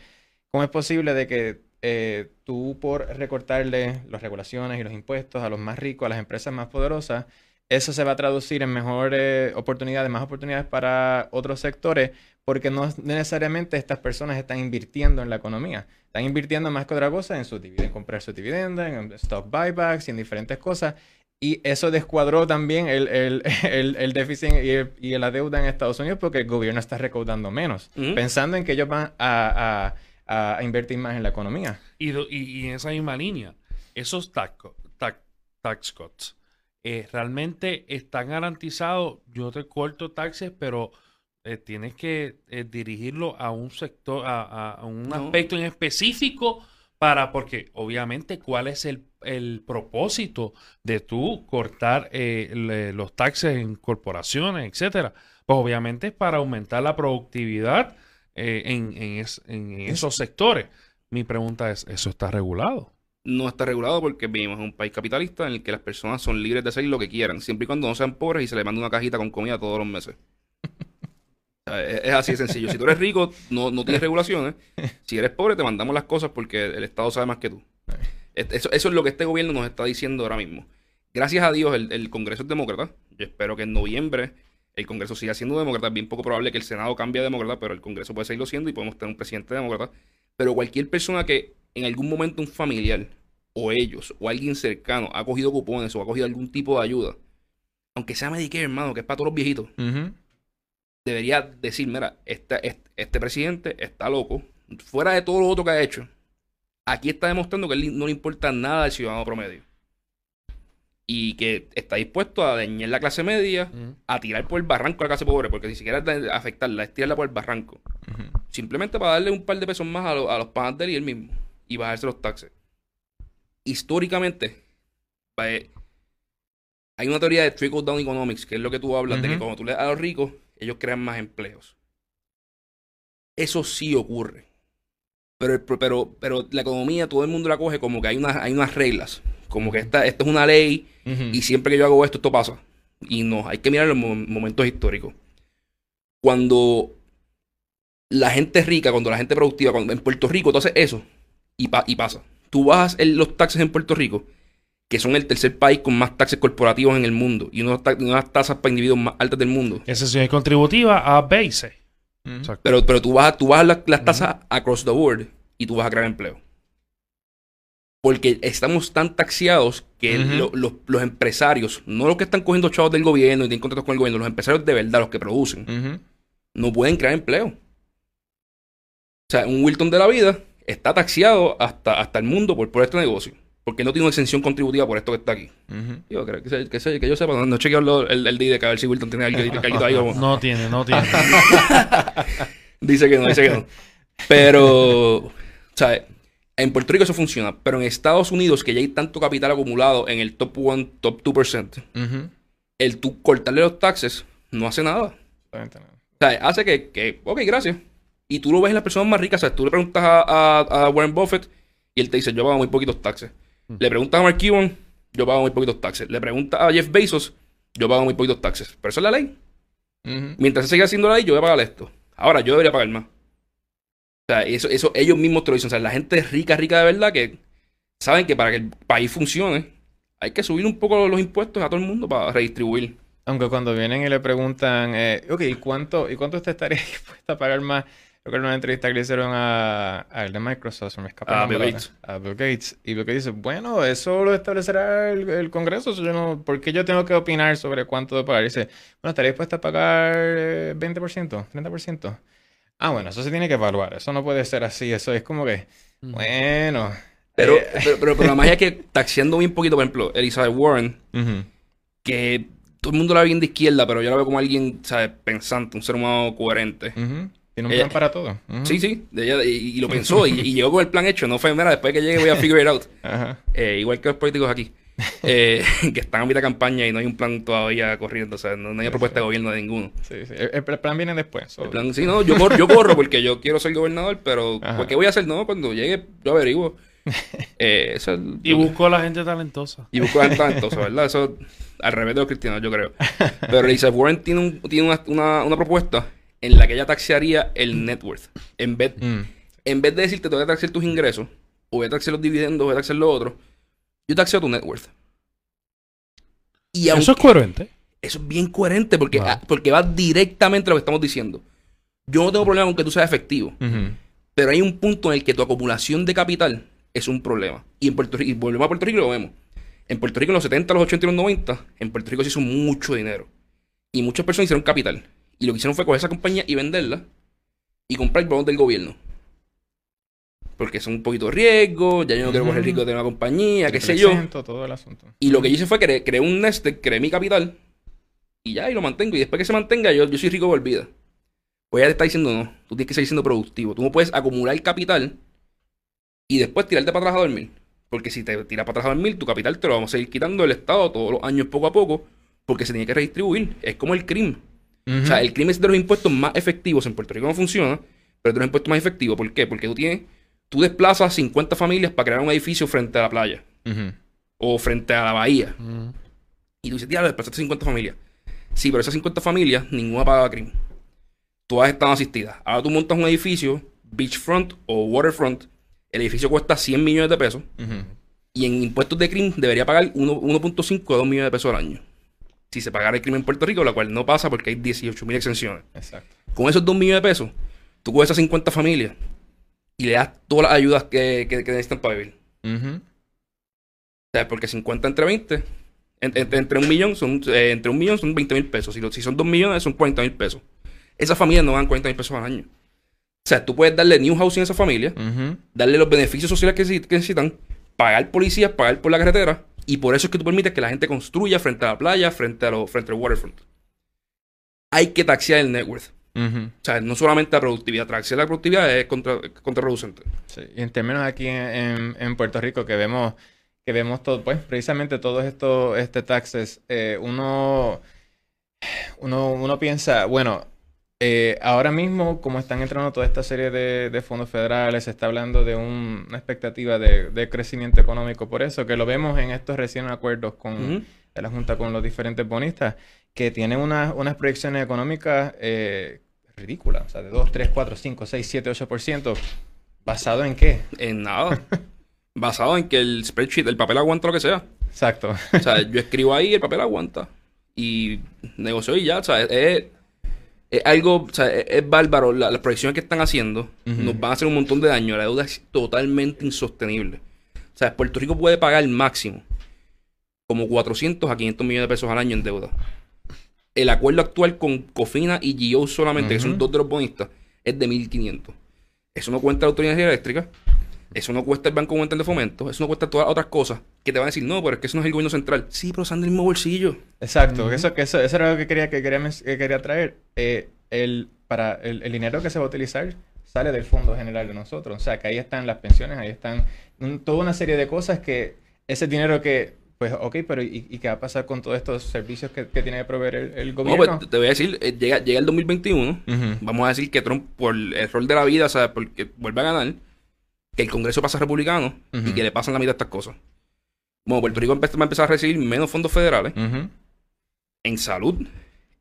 Speaker 1: ¿cómo es posible de que eh, tú por recortarle las regulaciones y los impuestos a los más ricos, a las empresas más poderosas, eso se va a traducir en mejores oportunidades, más oportunidades para otros sectores, porque no necesariamente estas personas están invirtiendo en la economía. Están invirtiendo más que otra cosa en, su en comprar su dividenda, en stock buybacks y en diferentes cosas. Y eso descuadró también el, el, [laughs] el, el déficit y, la deuda en Estados Unidos porque el gobierno está recaudando menos, pensando en que ellos van a, a- a invertir más en la economía.
Speaker 2: Y, do- y- y en esa misma línea, esos tax, tax, tax cuts eh, realmente están garantizados. Yo te corto taxes, pero eh, tienes que eh, dirigirlo a un sector, a, a- a un
Speaker 3: No.
Speaker 2: aspecto en específico para, porque obviamente, ¿cuál es el, el propósito de tú cortar eh, le- los taxes en corporaciones, etcétera? Pues obviamente es para aumentar la productividad eh, en, en es- en esos sectores. Mi pregunta es, ¿eso está regulado?
Speaker 3: no está regulado porque vivimos en un país capitalista en el que las personas son libres de hacer lo que quieran, siempre y cuando no sean pobres y se les manda una cajita con comida todos los meses. [laughs] Es, así de sencillo. Si tú eres rico, no, no tienes regulaciones. [laughs] Si eres pobre, te mandamos las cosas porque el Estado sabe más que tú. Es- Eso, eso es lo que este gobierno nos está diciendo ahora mismo. Gracias a Dios, el, el Congreso es demócrata. Yo espero que en noviembre el Congreso siga siendo demócrata. Es bien poco probable que el Senado cambie a demócrata, pero el Congreso puede seguirlo siendo y podemos tener un presidente demócrata. Pero cualquier persona que en algún momento un familiar o ellos o alguien cercano ha cogido cupones o ha cogido algún tipo de ayuda, aunque sea Medicare, hermano, que es para todos los viejitos, debería decir, mira, este, este, este presidente está loco, fuera de todo lo otro que ha hecho, aquí está demostrando que él no le importa nada al ciudadano promedio. Y que está dispuesto a dañar la clase media, a tirar por el barranco a la clase pobre, porque ni siquiera es afectarla, es tirarla por el barranco. Simplemente para darle un par de pesos más a, lo- a los panas de él y él mismo. Y bajarse los taxes. Históricamente, eh, hay una teoría de trickle down economics, que es lo que tú hablas, de que cuando tú le das a los ricos, ellos crean más empleos. Eso sí ocurre. Pero, pero, pero la economía, todo el mundo la coge como que hay, unas hay unas reglas. Como que esta, esta es una ley y siempre que yo hago esto, esto pasa. Y no, hay que mirar los mo- momentos históricos. Cuando la gente rica, cuando la gente productiva, cuando en Puerto Rico tú haces eso y, pa- y pasa. Tú bajas el- los taxes en Puerto Rico, que son el tercer país con más taxes corporativos en el mundo y unas, unas tasas para individuos más altas del mundo.
Speaker 2: Excepción es contributiva a B y C.
Speaker 1: Ujú.
Speaker 2: Exacto.
Speaker 3: Pero, pero tú bajas, tú bajas tasas las tasas across the board y tú vas a crear empleo. Porque estamos tan taxiados que lo- los, los empresarios, no los que están cogiendo chavos del gobierno y tienen contratos con el gobierno, los empresarios de verdad, los que producen, no pueden crear empleo. O sea, un Wilton de la vida está taxiado hasta, hasta el mundo por, por este negocio. Porque no tiene una exención contributiva por esto que está aquí.
Speaker 1: Ujú.
Speaker 3: Yo creo que, yo sepa, no, no he chequeado el, el DIDE, que a ver si Wilton tiene algo, algo ahí. como-
Speaker 2: No tiene, no tiene. [laughs]
Speaker 3: Dice que no, dice que no. Pero, o sea, en Puerto Rico eso funciona. Pero en Estados Unidos, que ya hay tanto capital acumulado en el top 1, top 2%,
Speaker 1: Ujú.
Speaker 3: el tú cortarle los taxes no hace nada.
Speaker 1: Exactamente no.
Speaker 3: O sea, hace que, que, ok, gracias. Y tú lo ves en las personas más ricas. O sea, tú le preguntas a, a- a Warren Buffett y él te dice, yo pago muy poquitos taxes. Le preguntas a Mark Cuban, yo pago muy poquitos taxes. Le preguntas a Jeff Bezos, yo pago muy poquitos taxes. Pero eso es la ley. Mientras se siga haciendo la ley, yo voy a pagar esto. Ahora, yo debería pagar más. O sea, eso, eso ellos mismos te lo dicen. O sea, la gente rica, rica de verdad, que saben que para que el país funcione, hay que subir un poco los impuestos a todo el mundo para redistribuir.
Speaker 1: Aunque cuando vienen y le preguntan, eh, ok, ¿y cuánto, ¿y cuánto usted estaría [laughs] dispuesta a pagar más? Creo que en una entrevista que le hicieron a, a el de Microsoft, se me escapa
Speaker 3: A Bill Gates.
Speaker 1: A Bill Gates. Y Bill Gates dice, bueno, eso lo establecerá el, el Congreso. eso yo no, ¿por qué yo tengo que opinar sobre cuánto de pagar? Y dice, bueno, ¿estaría dispuesta a pagar eh, 20%, 30%? Ah, bueno, eso se tiene que evaluar. Eso no puede ser así. Eso es como que, bueno.
Speaker 3: Pero,
Speaker 1: eh,
Speaker 3: pero, pero, pero la [laughs] magia es que taxiando bien poquito, por ejemplo, Elizabeth Warren, que todo el mundo la ve bien de izquierda, pero yo la veo como alguien, ¿sabes? Pensante, un ser humano coherente.
Speaker 1: Tiene un
Speaker 3: Ella-
Speaker 1: plan para todo.
Speaker 3: Sí, sí, ella- y, y lo pensó y, y llegó con el plan hecho. No fue, mira, después que llegue voy a figure it out. [laughs]
Speaker 1: Ajá.
Speaker 3: Eh, igual que los políticos aquí, [laughs] eh, que están a mitad de campaña y no hay un plan todavía corriendo, o sea, no, no hay propuesta de gobierno de ninguno.
Speaker 1: Sí, sí. El, el plan viene después. so-
Speaker 3: El plan, sí, no, yo corro, yo corro porque yo quiero ser gobernador, pero. ¿por ¿qué voy a hacer? No, cuando llegue, yo averiguo. [laughs] Eh, eso es-
Speaker 2: Y busco a la gente talentosa.
Speaker 3: y busco la talentosa, ¿verdad? Eso al revés de los cristianos, yo creo. Pero Elizabeth Warren tiene, un- tiene una, una- una propuesta en la que ella taxearía el net worth. En vez,
Speaker 1: Mm.
Speaker 3: en vez de decirte, te voy a taxear tus ingresos, o voy a taxear los dividendos, o voy a taxear lo otro, yo taxeo tu net worth. Y aunque,
Speaker 2: Eso es coherente.
Speaker 3: eso es bien coherente porque, ah, porque va directamente a lo que estamos diciendo. Yo no tengo problema con que tú seas efectivo, pero hay un punto en el que tu acumulación de capital es un problema. Y en Puerto Rico, y volvemos a Puerto Rico y lo vemos. En Puerto Rico en los 70, los 80 y los 90, en Puerto Rico se hizo mucho dinero. Y muchas personas hicieron capital. Y lo que hicieron fue coger esa compañía y venderla y comprar bonos del gobierno. Porque son un poquito riesgo, ya yo no quiero coger el riesgo de una compañía, qué sé yo.
Speaker 1: 3%, todo el asunto.
Speaker 3: Y lo que yo hice fue que creé un nest, creé mi capital y ya, y lo mantengo. Y después que se mantenga, yo, yo soy rico por vida. Pues ella te está diciendo, no, tú tienes que seguir siendo productivo. Tú no puedes acumular capital y después tirarte para atrás a dormir. Porque si te tiras para atrás a dormir, tu capital te lo vamos a seguir quitando del Estado todos los años poco a poco, porque se tiene que redistribuir. Es como el crimen. O sea, el crimen es de los impuestos más efectivos. En Puerto Rico no funciona, pero es de los impuestos más efectivos. ¿Por qué? Porque tú tienes, tú desplazas 50 familias para crear un edificio frente a la playa o frente a la bahía. Y tú dices, diablo, desplazaste 50 familias. Sí, pero esas 50 familias, ninguna pagaba crimen. Todas están asistidas. Ahora tú montas un edificio, beachfront o waterfront, el edificio cuesta 100 millones de pesos y en impuestos de crimen debería pagar uno- 1.5 a 2 millones de pesos al año. Si se pagara el crimen en Puerto Rico, la cual no pasa porque hay 18 mil exenciones.
Speaker 1: Exacto.
Speaker 3: Con esos 2 millones de pesos, tú coges esas 50 familias y le das todas las ayudas que, que- que necesitan para vivir. O sea, porque 50 entre 20, en- en- entre un millón son, eh, entre un millón son 20 mil pesos. Si, lo- si son 2 millones, son 40 mil pesos. Esas familias no ganan 40 mil pesos al año. O sea, tú puedes darle new housing a esa familia, darle los beneficios sociales que, que necesitan, pagar policías, pagar por la carretera, y por eso es que tú permites que la gente construya frente a la playa, frente, a lo, frente al waterfront. Hay que taxear el net worth. O sea, no solamente la productividad, taxear la productividad es contra, contraproducente.
Speaker 1: Sí, y en términos aquí en, en- en Puerto Rico que vemos que vemos todo, pues precisamente todos estos este taxes, eh, uno, uno, uno piensa, bueno, eh, ahora mismo como están entrando toda esta serie de, de fondos federales, se está hablando de un- una expectativa de, de crecimiento económico, por eso que lo vemos en estos recién acuerdos con de la Junta con los diferentes bonistas, que tienen unas, unas proyecciones económicas eh, ridículas, o sea, de 2, 3, 4, 5, 6, 7, 8%, ¿basado en qué?
Speaker 3: En nada. [laughs] Basado en que el spreadsheet, el papel aguanta lo que sea.
Speaker 1: Exacto.
Speaker 3: O sea, yo escribo ahí, el papel aguanta. Y negocio y ya, o sea, es, es algo, o sea, es, es bárbaro. La- las proyecciones que están haciendo nos van a hacer un montón de daño. La deuda es totalmente insostenible. O sea, Puerto Rico puede pagar el máximo como 400 a 500 millones de pesos al año en deuda. El acuerdo actual con Cofina y GIO solamente, que son dos de los bonistas, es de 1.500. Eso no cuenta la Autoridad Eléctrica, eso no cuesta el Banco Mundial de Fomento, eso no cuesta todas las otras cosas que te van a decir, no, pero es que eso no es el gobierno central. Sí, pero son del mismo bolsillo.
Speaker 1: Exacto, eso, que eso, eso era lo que quería, que quería, que quería traer. Eh, el, para el, el dinero que se va a utilizar sale del Fondo General de nosotros. O sea, que ahí están las pensiones, ahí están un- toda una serie de cosas que ese dinero que, pues, ok, pero ¿y, y qué va a pasar con todos estos servicios que, que tiene que proveer el, el
Speaker 3: No,
Speaker 1: gobierno?
Speaker 3: pues, te voy a decir, eh, llega, llega el 2021,
Speaker 1: Ujú.
Speaker 3: vamos a decir que Trump, por el rol de la vida, o sea, porque vuelve a ganar, que el Congreso pasa republicano y que le pasan la mitad de estas cosas. Bueno, Puerto Rico va a empezar a recibir menos fondos federales en salud,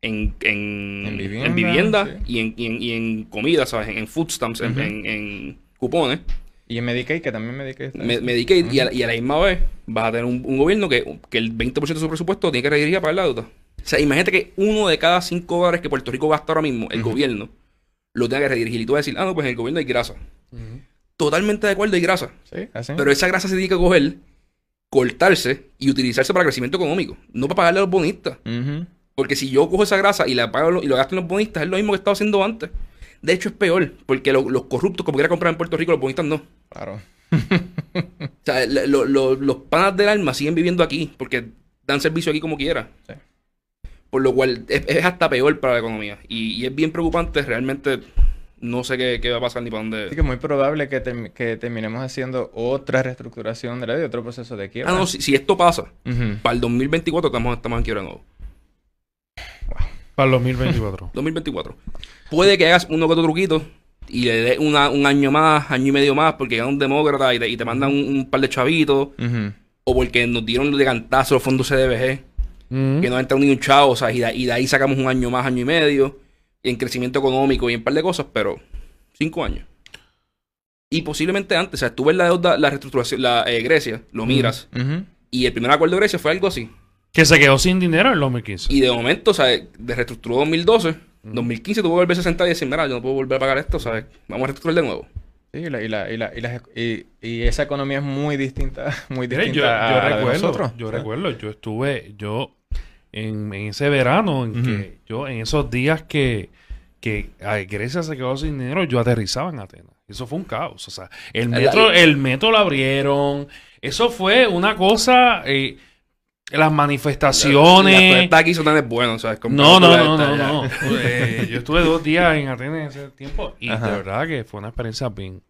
Speaker 3: en, en,
Speaker 1: En vivienda,
Speaker 3: en vivienda
Speaker 1: sí.
Speaker 3: y, en, y, en, y en comida, ¿sabes? En, food stamps, en cupones,
Speaker 1: Y en Medicaid, que también Medicaid está
Speaker 3: Me-
Speaker 1: eso.
Speaker 3: Medicaid, y, a,
Speaker 1: Ujú.
Speaker 3: y a la misma vez vas a tener un, un gobierno que, que el 20% de su presupuesto tiene que redirigir a pagar la deuda. O sea, imagínate que uno de cada cinco dólares que Puerto Rico gasta ahora mismo, el gobierno, lo tenga que redirigir. Y tú vas a decir, ah, no, pues en el gobierno hay grasa. Totalmente de acuerdo, hay grasa.
Speaker 1: Sí, así.
Speaker 3: Pero esa grasa se tiene que coger, cortarse y utilizarse para crecimiento económico, no para pagarle a los bonistas. Porque si yo cojo esa grasa y la pago y lo gasto en los bonistas, es lo mismo que estaba haciendo antes. De hecho, es peor, porque lo- los corruptos, como quiera comprar en Puerto Rico, los bonistas no.
Speaker 1: Claro. [laughs]
Speaker 3: O sea, la- lo- lo- los panas del alma siguen viviendo aquí, porque dan servicio aquí como quiera.
Speaker 1: Sí.
Speaker 3: Por lo cual es, es hasta peor para la economía. Y, y es bien preocupante, realmente no sé qué, qué va a pasar ni para dónde.
Speaker 1: Así que es muy probable que, termi- que terminemos haciendo otra reestructuración de la deuda, otro proceso de quiebra.
Speaker 3: Ah, no, si, si esto pasa,
Speaker 1: Ujú.
Speaker 3: para el 2024 estamos, estamos en quiebra de nuevo.
Speaker 2: Para el 2024.
Speaker 3: 2024. Puede que hagas uno que otro truquito y le des una- un año más, año y medio más, porque gana un demócrata y te, y te mandan un, un par de chavitos, o porque nos dieron de cantazo los fondos CDBG, que no entra ni un chavo, o sea, y de, y de ahí sacamos un año más, año y medio, y en crecimiento económico y en un par de cosas, pero cinco años. Y posiblemente antes, o sea, tú ves la deuda, la reestructuración, la eh, Grecia, lo miras,
Speaker 1: Ujú.
Speaker 3: y el primer acuerdo de Grecia fue algo así.
Speaker 2: Que se quedó sin dinero en el 2015.
Speaker 3: Y de momento, o sea, de reestructuró 2012, 2015 tuvo que volverse a sentar y decir, mira, yo no puedo volver a pagar esto, ¿sabes? Vamos a reestructurar de nuevo.
Speaker 1: Sí, y, la, y, la, y, la, y, las- y- y esa economía es muy distinta, [laughs] muy distinta
Speaker 2: yo, yo
Speaker 1: a la de
Speaker 2: recuerdo,
Speaker 1: nosotros.
Speaker 2: yo recuerdo, yo estuve, yo en, en ese verano, en que yo, en esos días que, que Grecia se quedó sin dinero, yo aterrizaba en Atenas. Eso fue un caos. O sea, el
Speaker 3: La-
Speaker 2: metro, el metro lo abrieron. Eso fue una cosa. eh, las
Speaker 3: La
Speaker 2: manifestaciones.
Speaker 3: aquí son tan buenos, ¿sabes?
Speaker 2: No, no, no, no, no. [laughs] Eh, yo estuve dos días en Atenas en ese tiempo y de verdad que fue una experiencia bien.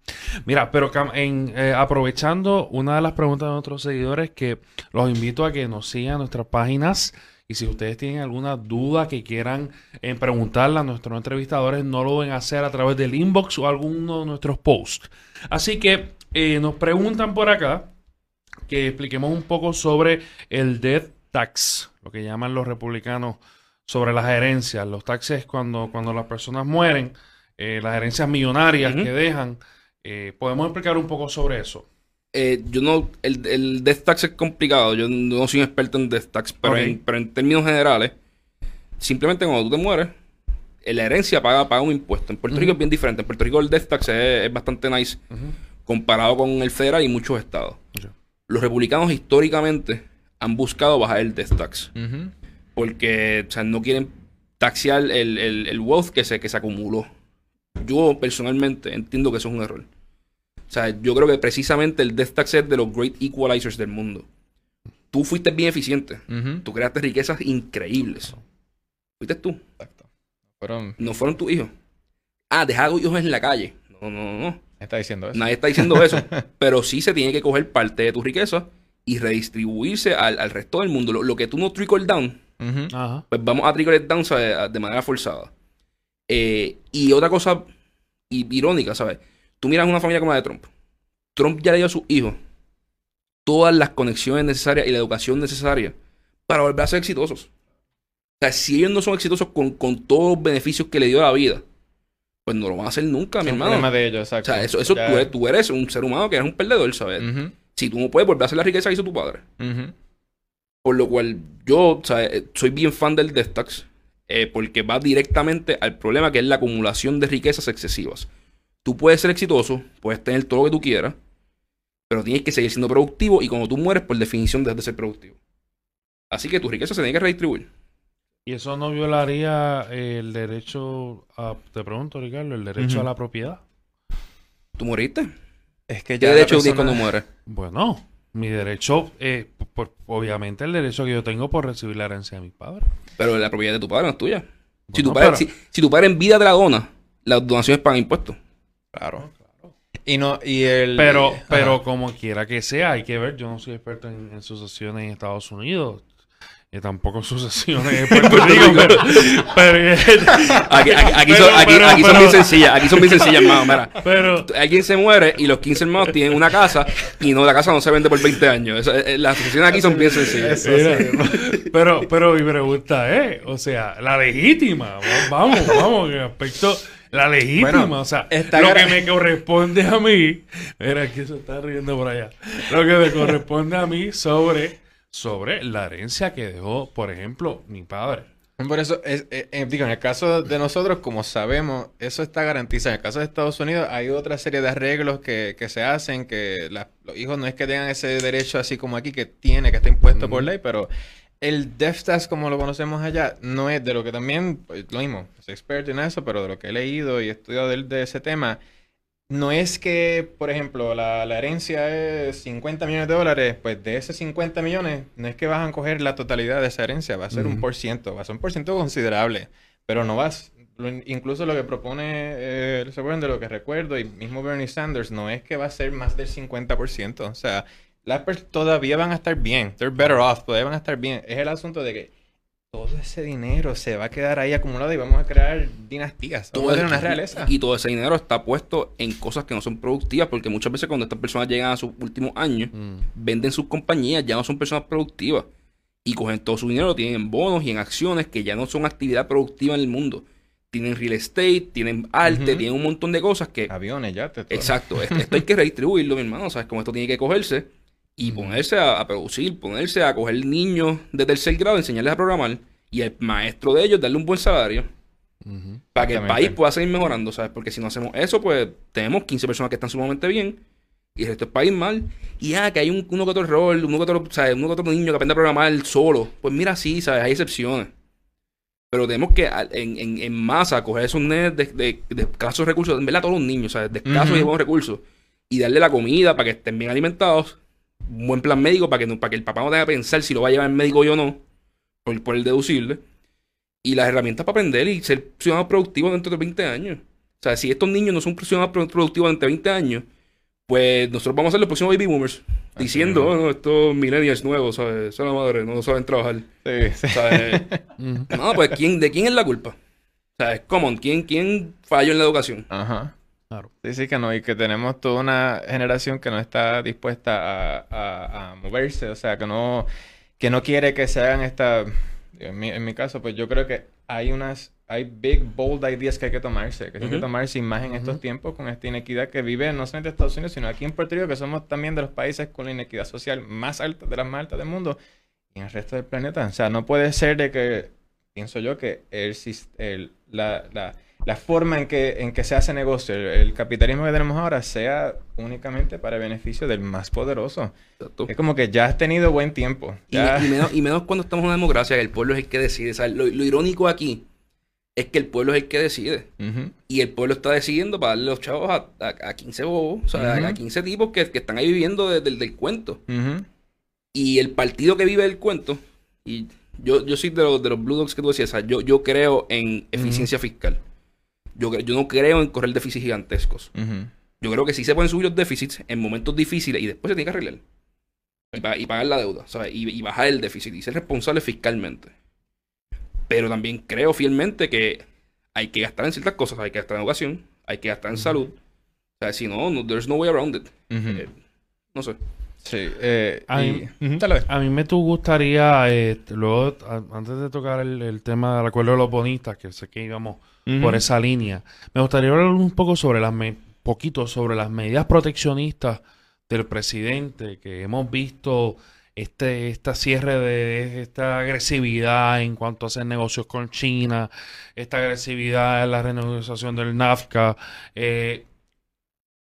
Speaker 2: Mira, pero eh, aprovechando una de las preguntas de nuestros seguidores que los invito a que nos sigan nuestras páginas y si ustedes tienen alguna duda que quieran eh, preguntarle a nuestros entrevistadores, no lo deben hacer a través del inbox o alguno de nuestros posts. Así que eh, nos preguntan por acá que expliquemos un poco sobre el death tax, lo que llaman los republicanos sobre las herencias. Los taxes cuando, cuando las personas mueren, eh, las herencias millonarias que dejan. eh, ¿Podemos explicar un poco sobre eso?
Speaker 3: Eh, yo no, el, el death tax es complicado, yo no soy un experto en death tax, pero, en, pero en términos generales, simplemente cuando tú te mueres, la herencia paga, paga un impuesto. En Puerto. Rico es bien diferente, en Puerto Rico el death tax es, es bastante nice comparado con el federal y muchos estados. Los republicanos históricamente han buscado bajar el death tax, porque o sea, no quieren taxear el, el, el wealth que se, que se acumuló. Yo personalmente entiendo que eso es un error. O sea, yo creo que precisamente el death tax es de los great equalizers del mundo. Tú fuiste bien eficiente.
Speaker 1: Ujú.
Speaker 3: Tú creaste riquezas increíbles. Fuiste tú.
Speaker 1: Exacto. Fueron,
Speaker 3: No fueron tus hijos. Ah, dejar a tus hijos en la calle. No, no, no, no.
Speaker 1: Está diciendo eso.
Speaker 3: Nadie está diciendo eso. [laughs] pero sí se tiene que coger parte de tu riqueza y redistribuirse al, al resto del mundo. Lo, lo que tú no trickle down.
Speaker 2: Ajá.
Speaker 3: pues vamos a trickle it down de manera forzada. Eh, y otra cosa irónica, ¿sabes? Tú miras una familia como la de Trump. Trump ya le dio a sus hijos todas las conexiones necesarias y la educación necesaria para volver a ser exitosos. O sea, si ellos no son exitosos con, con todos los beneficios que le dio a la vida, pues no lo van a hacer nunca, mi
Speaker 1: Es
Speaker 3: hermano.
Speaker 1: problema de ellos,
Speaker 3: O sea, eso, eso tú, eres, tú eres un ser humano que eres un perdedor, ¿sabes? Si tú no puedes volver a hacer la riqueza que hizo tu padre. Por lo cual yo sea, eh, soy bien fan del death tax eh, porque va directamente al problema que es la acumulación de riquezas excesivas. Tú puedes ser exitoso, puedes tener todo lo que tú quieras Pero tienes que seguir siendo productivo y cuando tú mueres, por definición, dejas de ser productivo. Así que tu riqueza se tiene que redistribuir.
Speaker 2: ¿Y eso no violaría el derecho a, te pregunto, Ricardo, el derecho a la propiedad?
Speaker 3: ¿Tú moriste?
Speaker 1: Es que
Speaker 3: ¿Qué
Speaker 1: ya la
Speaker 3: derecho
Speaker 1: persona-
Speaker 3: cuando mueres?
Speaker 2: Bueno, mi derecho, eh, por- obviamente el derecho que yo tengo por recibir la herencia de mis padres.
Speaker 3: Pero la propiedad de tu padre no es tuya. si, tu padre,
Speaker 2: pero-
Speaker 3: si, si tu padre en vida te la dona, las donaciones pagan impuestos.
Speaker 1: Claro. Y no, y el.
Speaker 2: Pero,
Speaker 1: Ajá.
Speaker 2: pero como quiera que sea, hay que ver, yo no soy experto en, en sucesiones en Estados Unidos. Y tampoco sucesiones [laughs] en Puerto Rico, pero, pero, [laughs]
Speaker 3: Aquí, aquí- aquí
Speaker 2: Pero-
Speaker 3: son, aquí-
Speaker 2: pero-
Speaker 3: aquí son
Speaker 2: pero-
Speaker 3: bien sencillas. Aquí son bien sencillas, hermano. Mira,
Speaker 2: pero-
Speaker 3: alguien se muere y los 15 hermanos tienen una casa y no la casa no se vende por 20 años. Eso, eh, las asociaciones aquí son bien sencillas.
Speaker 1: Eso
Speaker 2: Mira,
Speaker 1: sí.
Speaker 2: pero, pero mi pregunta es, o sea, la legítima, va- vamos, vamos, en aspecto, la legítima,
Speaker 1: Bueno,
Speaker 2: o sea,
Speaker 1: está
Speaker 2: lo que me corresponde a mí, mira, que se está riendo por allá, lo que me corresponde a mí sobre, sobre la herencia que dejó, por ejemplo, mi padre.
Speaker 1: Por eso, es, eh, eh, digo, en el caso de nosotros, como sabemos, eso está garantizado. En el caso de Estados Unidos, hay otra serie de arreglos que, que se hacen, que la- los hijos no es que tengan ese derecho así como aquí, que tiene, que está impuesto por ley, pero el Death Tax, como lo conocemos allá, no es de lo que también, pues, lo mismo, soy experto en eso, pero de lo que he leído y estudiado de, de ese tema, no es que, por ejemplo, la, la herencia es 50 millones de dólares, pues de esos 50 millones, no es que vas a coger la totalidad de esa herencia, va a ser un por ciento, va a ser un por ciento considerable, pero no vas, lo- incluso lo que propone, eh, ¿se acuerdan de lo que recuerdo? Y mismo Bernie Sanders, no es que va a ser más del 50%, o sea, las personas todavía van a estar bien, they're better off, todavía van a estar bien, es el asunto de que todo ese dinero se va a quedar ahí acumulado y vamos a crear dinastías, a tener una realeza.
Speaker 3: Y todo ese dinero está puesto en cosas que no son productivas, porque muchas veces cuando estas personas llegan a sus últimos años, venden sus compañías, ya no son personas productivas. Y cogen todo su dinero, lo tienen en bonos y en acciones que ya no son actividad productiva en el mundo. Tienen real estate, tienen arte, tienen un montón de cosas que...
Speaker 1: Aviones, ya te
Speaker 3: Exacto, es- esto hay que redistribuirlo, mi hermano. ¿Sabes cómo esto tiene que cogerse? Y ponerse a, a producir, ponerse a coger niños de tercer grado, enseñarles a programar y al maestro de ellos darle un buen salario para que el país pueda seguir mejorando, ¿sabes? Porque si no hacemos eso, pues tenemos 15 personas que están sumamente bien y el resto del país mal. Y ah, que hay un, uno que otro error, uno que otro, ¿sabes? Uno que otro niño que aprende a programar solo. Pues mira, sí, ¿sabes? Hay excepciones. Pero tenemos que en, en, en masa coger esos nenes de, de, de escasos recursos, en verdad todos los niños, ¿sabes? De escasos
Speaker 1: Ujú.
Speaker 3: y buenos recursos. Y darle la comida para que estén bien alimentados. Un buen plan médico para que, no- para que el papá no tenga que pensar si lo va a llevar el médico o no. Por, por el deducible. Y las herramientas para aprender y ser ciudadanos productivos dentro de 20 años. O sea, si estos niños no son ciudadanos pro- productivos dentro de 20 años, pues nosotros vamos a ser los próximos baby boomers. Diciendo, oh, no, estos millennials nuevos, ¿sabes? Son la madre, no saben trabajar.
Speaker 1: Sí, sí. [laughs]
Speaker 3: No, pues ¿quién, ¿de quién es la culpa? O sea, es común. ¿Quién, ¿Quién falló en la educación?
Speaker 1: Ajá.
Speaker 2: Claro.
Speaker 1: Sí, sí que no, y que tenemos toda una generación que no está dispuesta a, a- a moverse, o sea, que no, que no quiere que se hagan esta, en mi, en mi caso, pues yo creo que hay unas, hay big, bold ideas que hay que tomarse, que hay que
Speaker 3: Ujú.
Speaker 1: tomarse más en estos
Speaker 2: Ujú.
Speaker 1: tiempos con esta inequidad que vive no solamente en Estados Unidos, sino aquí en Puerto Rico, que somos también de los países con la inequidad social más alta, de las más altas del mundo, y en el resto del planeta. O sea, no puede ser de que, pienso yo, que el, el- la, la, la forma en que, en que se hace negocio, el, el capitalismo que tenemos ahora, sea únicamente para beneficio del más poderoso.
Speaker 3: Exacto.
Speaker 1: Es como que ya has tenido buen tiempo.
Speaker 3: Y,
Speaker 1: Ya...
Speaker 3: y menos, y menos cuando estamos en una democracia, que el pueblo es el que decide. O sea, lo, lo irónico aquí es que el pueblo es el que decide. Y el pueblo está decidiendo para darle los chavos a, a, a 15 bobos, o sea, a- a 15 tipos que, que están ahí viviendo desde el del cuento. Y el partido que vive el cuento, y yo, yo soy de los, de los Blue Dogs que tú decías, o sea, yo, yo creo en eficiencia fiscal. Yo, yo no creo en correr déficits gigantescos. Yo creo que sí se pueden subir los déficits en momentos difíciles y después se tiene que arreglar. Y, pa- y pagar la deuda, ¿sabes? Y, y bajar el déficit y ser responsable fiscalmente. Pero también creo fielmente que hay que gastar en ciertas cosas. Hay que gastar en educación, hay que gastar en salud. O sea, si no, no there's no way around it. Eh, no sé.
Speaker 1: Sí. eh,
Speaker 2: A
Speaker 1: y-
Speaker 2: mí-
Speaker 1: Ujú, dale.
Speaker 2: A mí me tu gustaría, eh, luego, a- antes de tocar el, el tema del acuerdo de los bonistas, que sé que íbamos por esa línea, me gustaría hablar un poco sobre las poquito sobre las medidas proteccionistas del presidente, que hemos visto este, esta cierre de esta agresividad en cuanto a hacer negocios con China, esta agresividad en la renegociación del NAFTA, eh,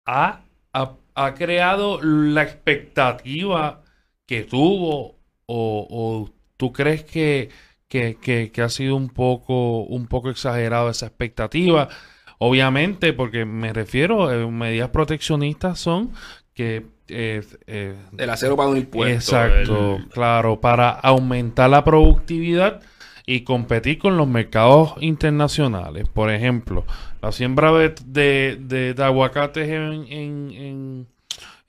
Speaker 2: ha, ha ha creado la expectativa que tuvo o, o tú crees que, que, que- que ha sido un poco, un poco exagerado esa expectativa? Obviamente, porque me refiero, eh, medidas proteccionistas son que... eh, eh,
Speaker 3: El acero paga un impuesto.
Speaker 2: Exacto,
Speaker 3: el-
Speaker 2: claro, para aumentar la productividad y competir con los mercados internacionales. Por ejemplo, la siembra de, de- de- de aguacates en, en- en-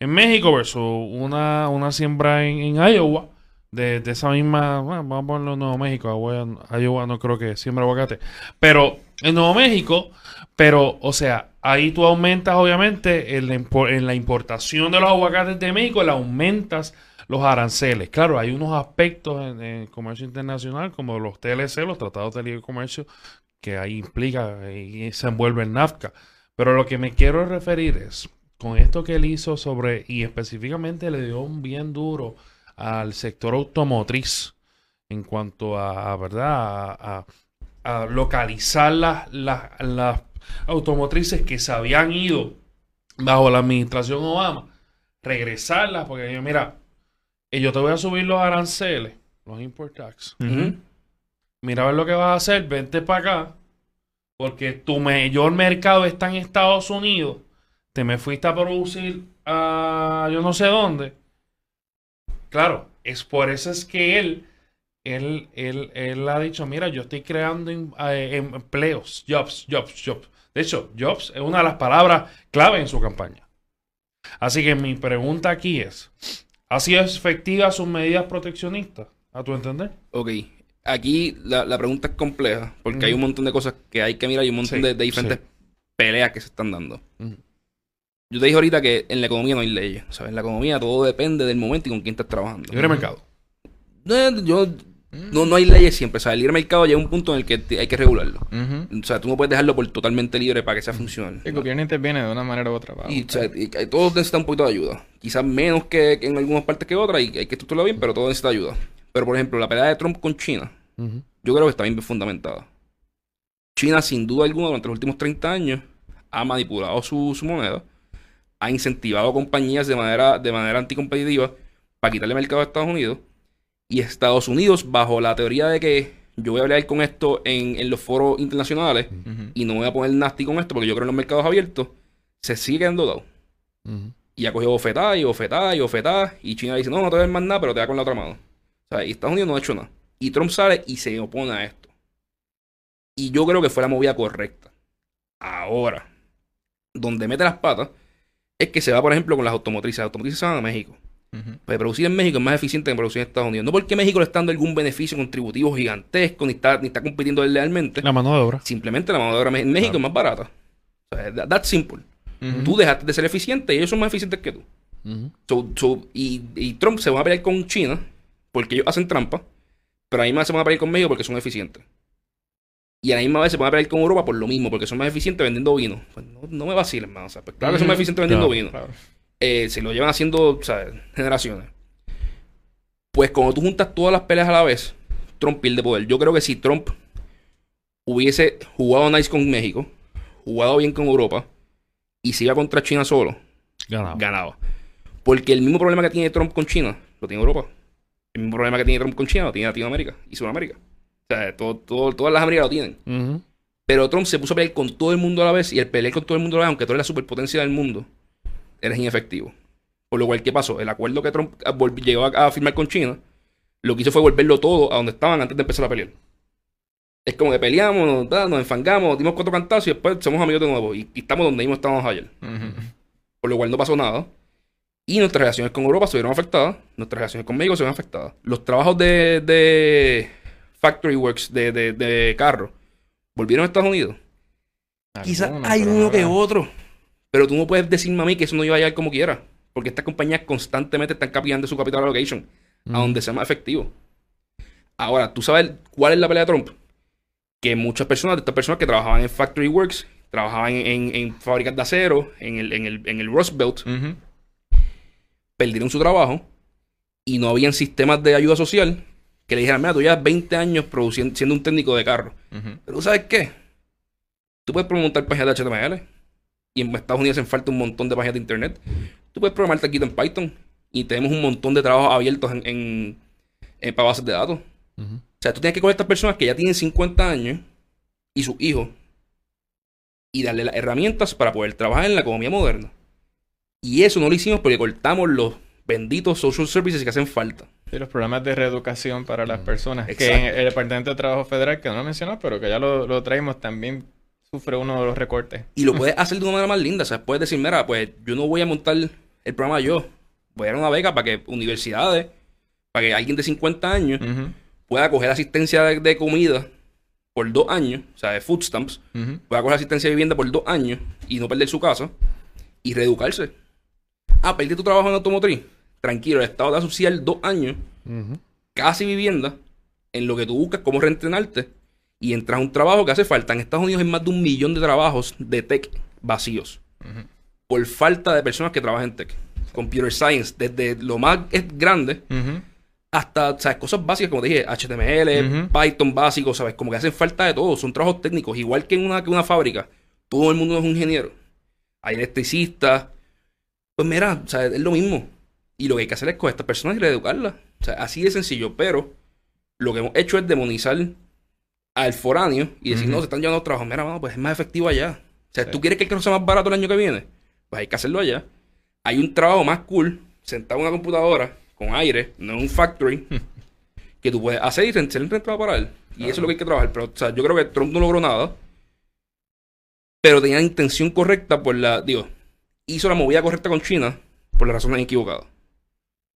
Speaker 2: en México versus una, una siembra en, en Iowa. De, esa misma, bueno, vamos a ponerlo en Nuevo México, Iowa no creo que siembra aguacate, pero en Nuevo México, pero, o sea, ahí tú aumentas, obviamente, en la, en la importación de los aguacates de México, le aumentas los aranceles. Claro, hay unos aspectos en el comercio internacional, como los TLC, los tratados de libre comercio, que ahí implica y se envuelve en NAFTA. Pero lo que me quiero referir es, con esto que él hizo sobre, y específicamente le dio un bien duro al sector automotriz en cuanto a, ¿verdad? A, a- a localizar las, las, las automotrices que se habían ido bajo la administración Obama, regresarlas, porque yo, mira, eh, yo te voy a subir los aranceles, los import tax. Mira a ver lo que vas a hacer, vente para acá, porque tu mayor mercado está en Estados Unidos, te me fuiste a producir a yo no sé dónde. Claro, es por eso es que él, él, él, él ha dicho, mira, yo estoy creando em- eh, empleos, jobs, jobs, jobs. De hecho, jobs es una de las palabras clave en su campaña. Así que mi pregunta aquí es, ¿ha sido efectiva sus medidas proteccionistas, a tu entender?
Speaker 3: Ok. Aquí la, la pregunta es compleja, porque hay un montón de cosas que hay que mirar y un montón
Speaker 2: Sí,
Speaker 3: de, de diferentes
Speaker 2: sí.
Speaker 3: peleas que se están dando. Yo te dije ahorita que en la economía no hay leyes. O sea, en la economía todo depende del momento y con quién estás trabajando.
Speaker 2: Libre mercado.
Speaker 3: No, yo, no, no hay leyes siempre. O sea, el libre mercado llega a un punto en el que te- hay que regularlo. O sea, tú no puedes dejarlo por totalmente libre para que sea funcional.
Speaker 1: El gobierno interviene de una manera u otra.
Speaker 3: Y, o sea, y- todos necesitan un poquito de ayuda. Quizás menos que, que en algunas partes que otras, y hay que estructurarlo bien, pero todo necesita ayuda. Pero, por ejemplo, la pelea de Trump con China, yo creo que está bien fundamentada. China, sin duda alguna, durante los últimos 30 años, ha manipulado su, su moneda, ha incentivado a compañías de manera, de manera anticompetitiva para quitarle mercado a Estados Unidos. Y Estados Unidos, bajo la teoría de que yo voy a hablar con esto en, en los foros internacionales y no voy a poner nasty con esto porque yo creo en los mercados abiertos, se sigue quedando dado. Y ha cogido bofetada y bofetada y bofetada. Y China dice, no, no te voy a dar más nada, pero te da con la otra mano. O sea, y Estados Unidos no ha hecho nada. Y Trump sale y se opone a esto. Y yo creo que fue la movida correcta. Ahora, donde mete las patas, es que se va, por ejemplo, con las automotrices. Las automotrices se van a México. Pues producir en México es más eficiente que producir en Estados Unidos. No porque México le está dando algún beneficio contributivo gigantesco, ni está, ni está compitiendo lealmente.
Speaker 2: La mano de obra.
Speaker 3: Simplemente la mano de obra en México
Speaker 2: Claro.
Speaker 3: es más barata. O sea, that- that's simple. Tú dejaste de ser eficiente y ellos son más eficientes que tú.
Speaker 2: Ujú.
Speaker 3: So- so- y, y Trump se va a pelear con China porque ellos hacen trampa, pero a la misma vez se van a pelear con México porque son eficientes. Y a la misma vez se van a pelear con Europa por lo mismo, porque son más eficientes vendiendo vino. Pues no, no me vaciles, hermano. O sea, pues claro que son más eficientes vendiendo
Speaker 2: Claro,
Speaker 3: vino.
Speaker 1: Claro.
Speaker 3: Eh, se lo llevan haciendo, o sea, generaciones. Pues cuando tú juntas todas las peleas a la vez, Trump pierde poder. Yo creo que si Trump hubiese jugado nice con México, jugado bien con Europa, y se iba contra China solo,
Speaker 2: Ganado.
Speaker 3: ganaba. Porque el mismo problema que tiene Trump con China, lo tiene Europa. El mismo problema que tiene Trump con China, lo tiene Latinoamérica y Sudamérica. O sea, todo, todo- todas las Américas lo tienen. Pero Trump se puso a pelear con todo el mundo a la vez y el pelear con todo el mundo a la vez, aunque tú eres la superpotencia del mundo, eres inefectivo. Por lo cual, ¿qué pasó? El acuerdo que Trump ah, llegó a, a firmar con China, lo que hizo fue volverlo todo a donde estaban antes de empezar a pelear. Es como que peleamos, nos, da, nos enfangamos, dimos cuatro cantazos y después somos amigos de nuevo. Y, y estamos donde mismo estábamos ayer. Por lo cual no pasó nada. Y nuestras relaciones con Europa se vieron afectadas. Nuestras relaciones con México se vieron afectadas. Los trabajos de, de Factory Works de, de, de carros volvieron a Estados Unidos. Quizás hay uno
Speaker 1: no
Speaker 3: que otro. Pero tú no puedes decirme a mí que eso no iba a llegar como quiera. Porque estas compañías constantemente están capillando su capital allocation a donde sea más efectivo. Ahora, ¿tú sabes cuál es la pelea de Trump? Que muchas personas, de estas personas que trabajaban en Factory Works, trabajaban en, en- en fábricas de acero, en el, en el, en el Rust Belt, perdieron su trabajo y no habían sistemas de ayuda social que le dijeran, mira, tú llevas 20 años produciendo, siendo un técnico de carro. Pero ¿tú sabes qué? Tú puedes preguntar páginas de HTML. Y en Estados Unidos hacen falta un montón de páginas de internet. tú puedes programar aquí en Python y tenemos un montón de trabajos abiertos en, en, en- para bases de datos. O sea, tú tienes que coger a estas personas que ya tienen 50 años y sus hijos y darle las herramientas para poder trabajar en la economía moderna. Y eso no lo hicimos porque cortamos los benditos social services que hacen falta.
Speaker 1: Sí, los programas de reeducación para las personas. Que
Speaker 3: Exacto.
Speaker 1: en el Departamento de Trabajo Federal, que no lo mencionó, pero que ya lo, lo traímos, también sufre uno de los recortes.
Speaker 3: Y lo puedes [laughs] hacer de una manera más linda. O sea, puedes decir, mira, pues yo no voy a montar el programa yo. Voy a dar una beca para que universidades, para que alguien de 50 años pueda coger asistencia de, de comida por dos años, o sea, de food stamps, pueda coger asistencia de vivienda por dos años y no perder su casa y reeducarse. Ah, perdí tu trabajo en automotriz. Tranquilo, el Estado te va a subsidiar dos años, casi vivienda, en lo que tú buscas cómo reentrenarte y entras a un trabajo que hace falta. En Estados Unidos hay más de un millón de trabajos de tech vacíos por falta de personas que trabajan en tech. Computer science, desde lo más grande hasta ¿sabes? cosas básicas, como te dije, HTML. Python básico, ¿sabes? Como que hacen falta de todo, son trabajos técnicos, igual que en una, que una fábrica. Todo el mundo es un ingeniero. Hay electricistas. Pues mira, o sea, es lo mismo. Y lo que hay que hacer es coger a estas personas y reeducarlas. O sea, así de sencillo, pero lo que hemos hecho es demonizar al foráneo y decir, no, se están llevando los trabajos. Mira, mano, pues es más efectivo allá. O sea,
Speaker 1: Sí.
Speaker 3: ¿tú quieres que el carro sea más barato el año que viene? Pues hay que hacerlo allá. Hay un trabajo más cool, sentado en una computadora, con aire, no en un factory, [laughs] que tú puedes hacer y ser rentado para él. Y eso es lo que hay que trabajar. Pero, o sea, yo creo que Trump no logró nada. Pero tenía la intención correcta por la. Digo, hizo la movida correcta con China por las razones equivocadas.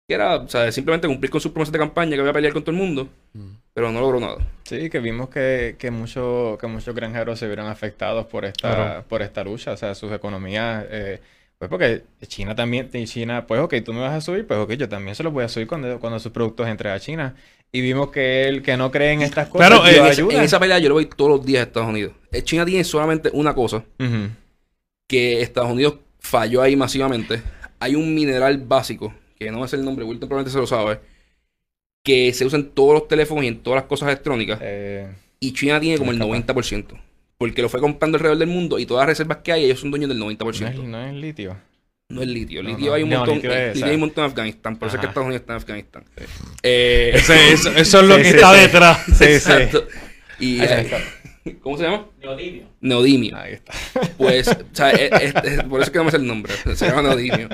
Speaker 3: Que era, o sea, simplemente cumplir con sus promesas de campaña que iba a pelear con todo el mundo.
Speaker 2: Ujú.
Speaker 3: Pero no logró nada.
Speaker 1: Sí, que vimos que, que, mucho- que muchos granjeros se vieron afectados por esta,
Speaker 2: Claro.
Speaker 1: por esta lucha, o sea, sus economías, eh, pues porque China también, y China, pues ok, tú me vas a subir, pues ok, yo también se los voy a subir cuando, cuando sus productos entren a China. Y vimos que él, que no cree en estas cosas,
Speaker 2: Claro,
Speaker 3: en, esa,
Speaker 1: ayuda.
Speaker 3: en esa pelea yo lo voy todos los días a Estados Unidos. Eh, China tiene solamente una cosa que Estados Unidos falló ahí masivamente. Hay un mineral básico, que no es el nombre, Wilton probablemente se lo sabe, que se usa en todos los teléfonos y en todas las cosas electrónicas.
Speaker 1: Eh,
Speaker 3: Y China tiene como el
Speaker 1: Capaz.
Speaker 3: 90%. Porque lo fue comprando alrededor del mundo y todas las reservas que hay, ellos son dueños del
Speaker 1: no,
Speaker 3: 90%.
Speaker 1: es, no es litio.
Speaker 3: No es litio.
Speaker 1: No,
Speaker 3: Litio
Speaker 1: no.
Speaker 3: hay un
Speaker 1: No,
Speaker 3: montón.
Speaker 1: litio es
Speaker 3: eh,
Speaker 1: esa.
Speaker 3: litio hay un montón en Afganistán. Por eso es que. Estados Unidos está en Afganistán. Eh,
Speaker 2: eso, eso es lo [laughs]
Speaker 1: Sí,
Speaker 2: que
Speaker 1: sí,
Speaker 2: está
Speaker 1: sí.
Speaker 2: detrás.
Speaker 1: Sí, sí.
Speaker 3: exacto. Y,
Speaker 1: Ahí
Speaker 3: eh,
Speaker 1: está.
Speaker 3: ¿Cómo se llama?
Speaker 4: Neodimio.
Speaker 3: Neodimio.
Speaker 1: Ahí está.
Speaker 3: Pues, o sea, es- es- es- por eso es que no me sé el nombre. Se llama neodimio.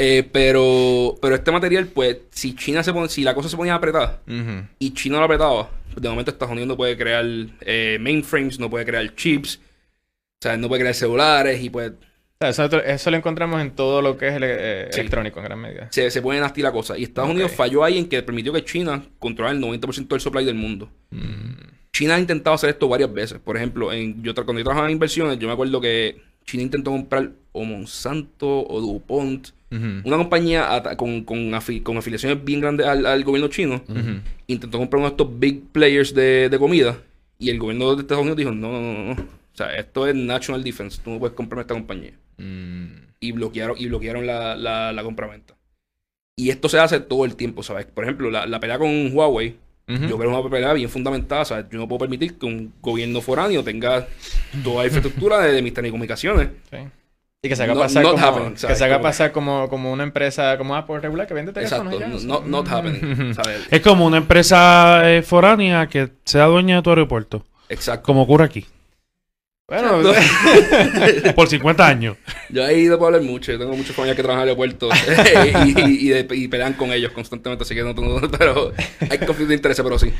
Speaker 3: Eh, pero, pero este material, pues, si China se pone, si la cosa se ponía apretada
Speaker 1: Ujú.
Speaker 3: y China lo apretaba, pues, de momento Estados Unidos no puede crear eh, mainframes, no puede crear chips, o sea, no puede crear celulares y pues
Speaker 1: eso, eso lo encontramos en todo lo que es ele- eh,
Speaker 3: Sí.
Speaker 1: electrónico en gran medida.
Speaker 3: se, se pone nasty la cosa. Y Estados. Unidos falló ahí en que permitió que China controlara el 90% del supply del mundo.
Speaker 1: Mm.
Speaker 3: China ha intentado hacer esto varias veces. Por ejemplo, en, yo cuando yo trabajaba en inversiones, yo me acuerdo que China intentó comprar o Monsanto o DuPont, una compañía con, con, afi- con afiliaciones bien grandes al, al gobierno chino. Intentó comprar uno de estos big players de, de comida. Y el gobierno de Estados Unidos dijo: No, no, no, no. no. O sea, esto es National Defense. Tú no puedes comprarme esta compañía.
Speaker 1: Mm.
Speaker 3: y bloquearon, y bloquearon la, la, la compraventa. Y esto se hace todo el tiempo, ¿sabes? Por ejemplo, la, la pelea con Huawei,
Speaker 1: Ujú.
Speaker 3: yo creo que es una pelea bien fundamentada, ¿sabes? Yo no puedo permitir que un gobierno foráneo tenga toda la infraestructura de, de mis telecomunicaciones.
Speaker 1: Sí. Y que se haga
Speaker 3: No-
Speaker 1: pasar como,
Speaker 3: happening,
Speaker 1: que se haga
Speaker 3: Como-
Speaker 1: pasar como, como una empresa como Apple regular que vende teléfonos
Speaker 3: Exacto,
Speaker 1: o sea,
Speaker 3: no, not happening, ¿sabes?
Speaker 2: Es como una empresa eh, foránea que sea dueña de tu aeropuerto.
Speaker 3: Exacto.
Speaker 2: Como ocurre aquí.
Speaker 1: Bueno, [laughs]
Speaker 2: Por 50 años.
Speaker 3: Yo he ido para hablar mucho, yo tengo muchos familiares que trabajan en el aeropuerto [laughs] y, y, y, de- y pelean con ellos constantemente, así que no tengo, [laughs] pero hay conflicto de interés, pero sí.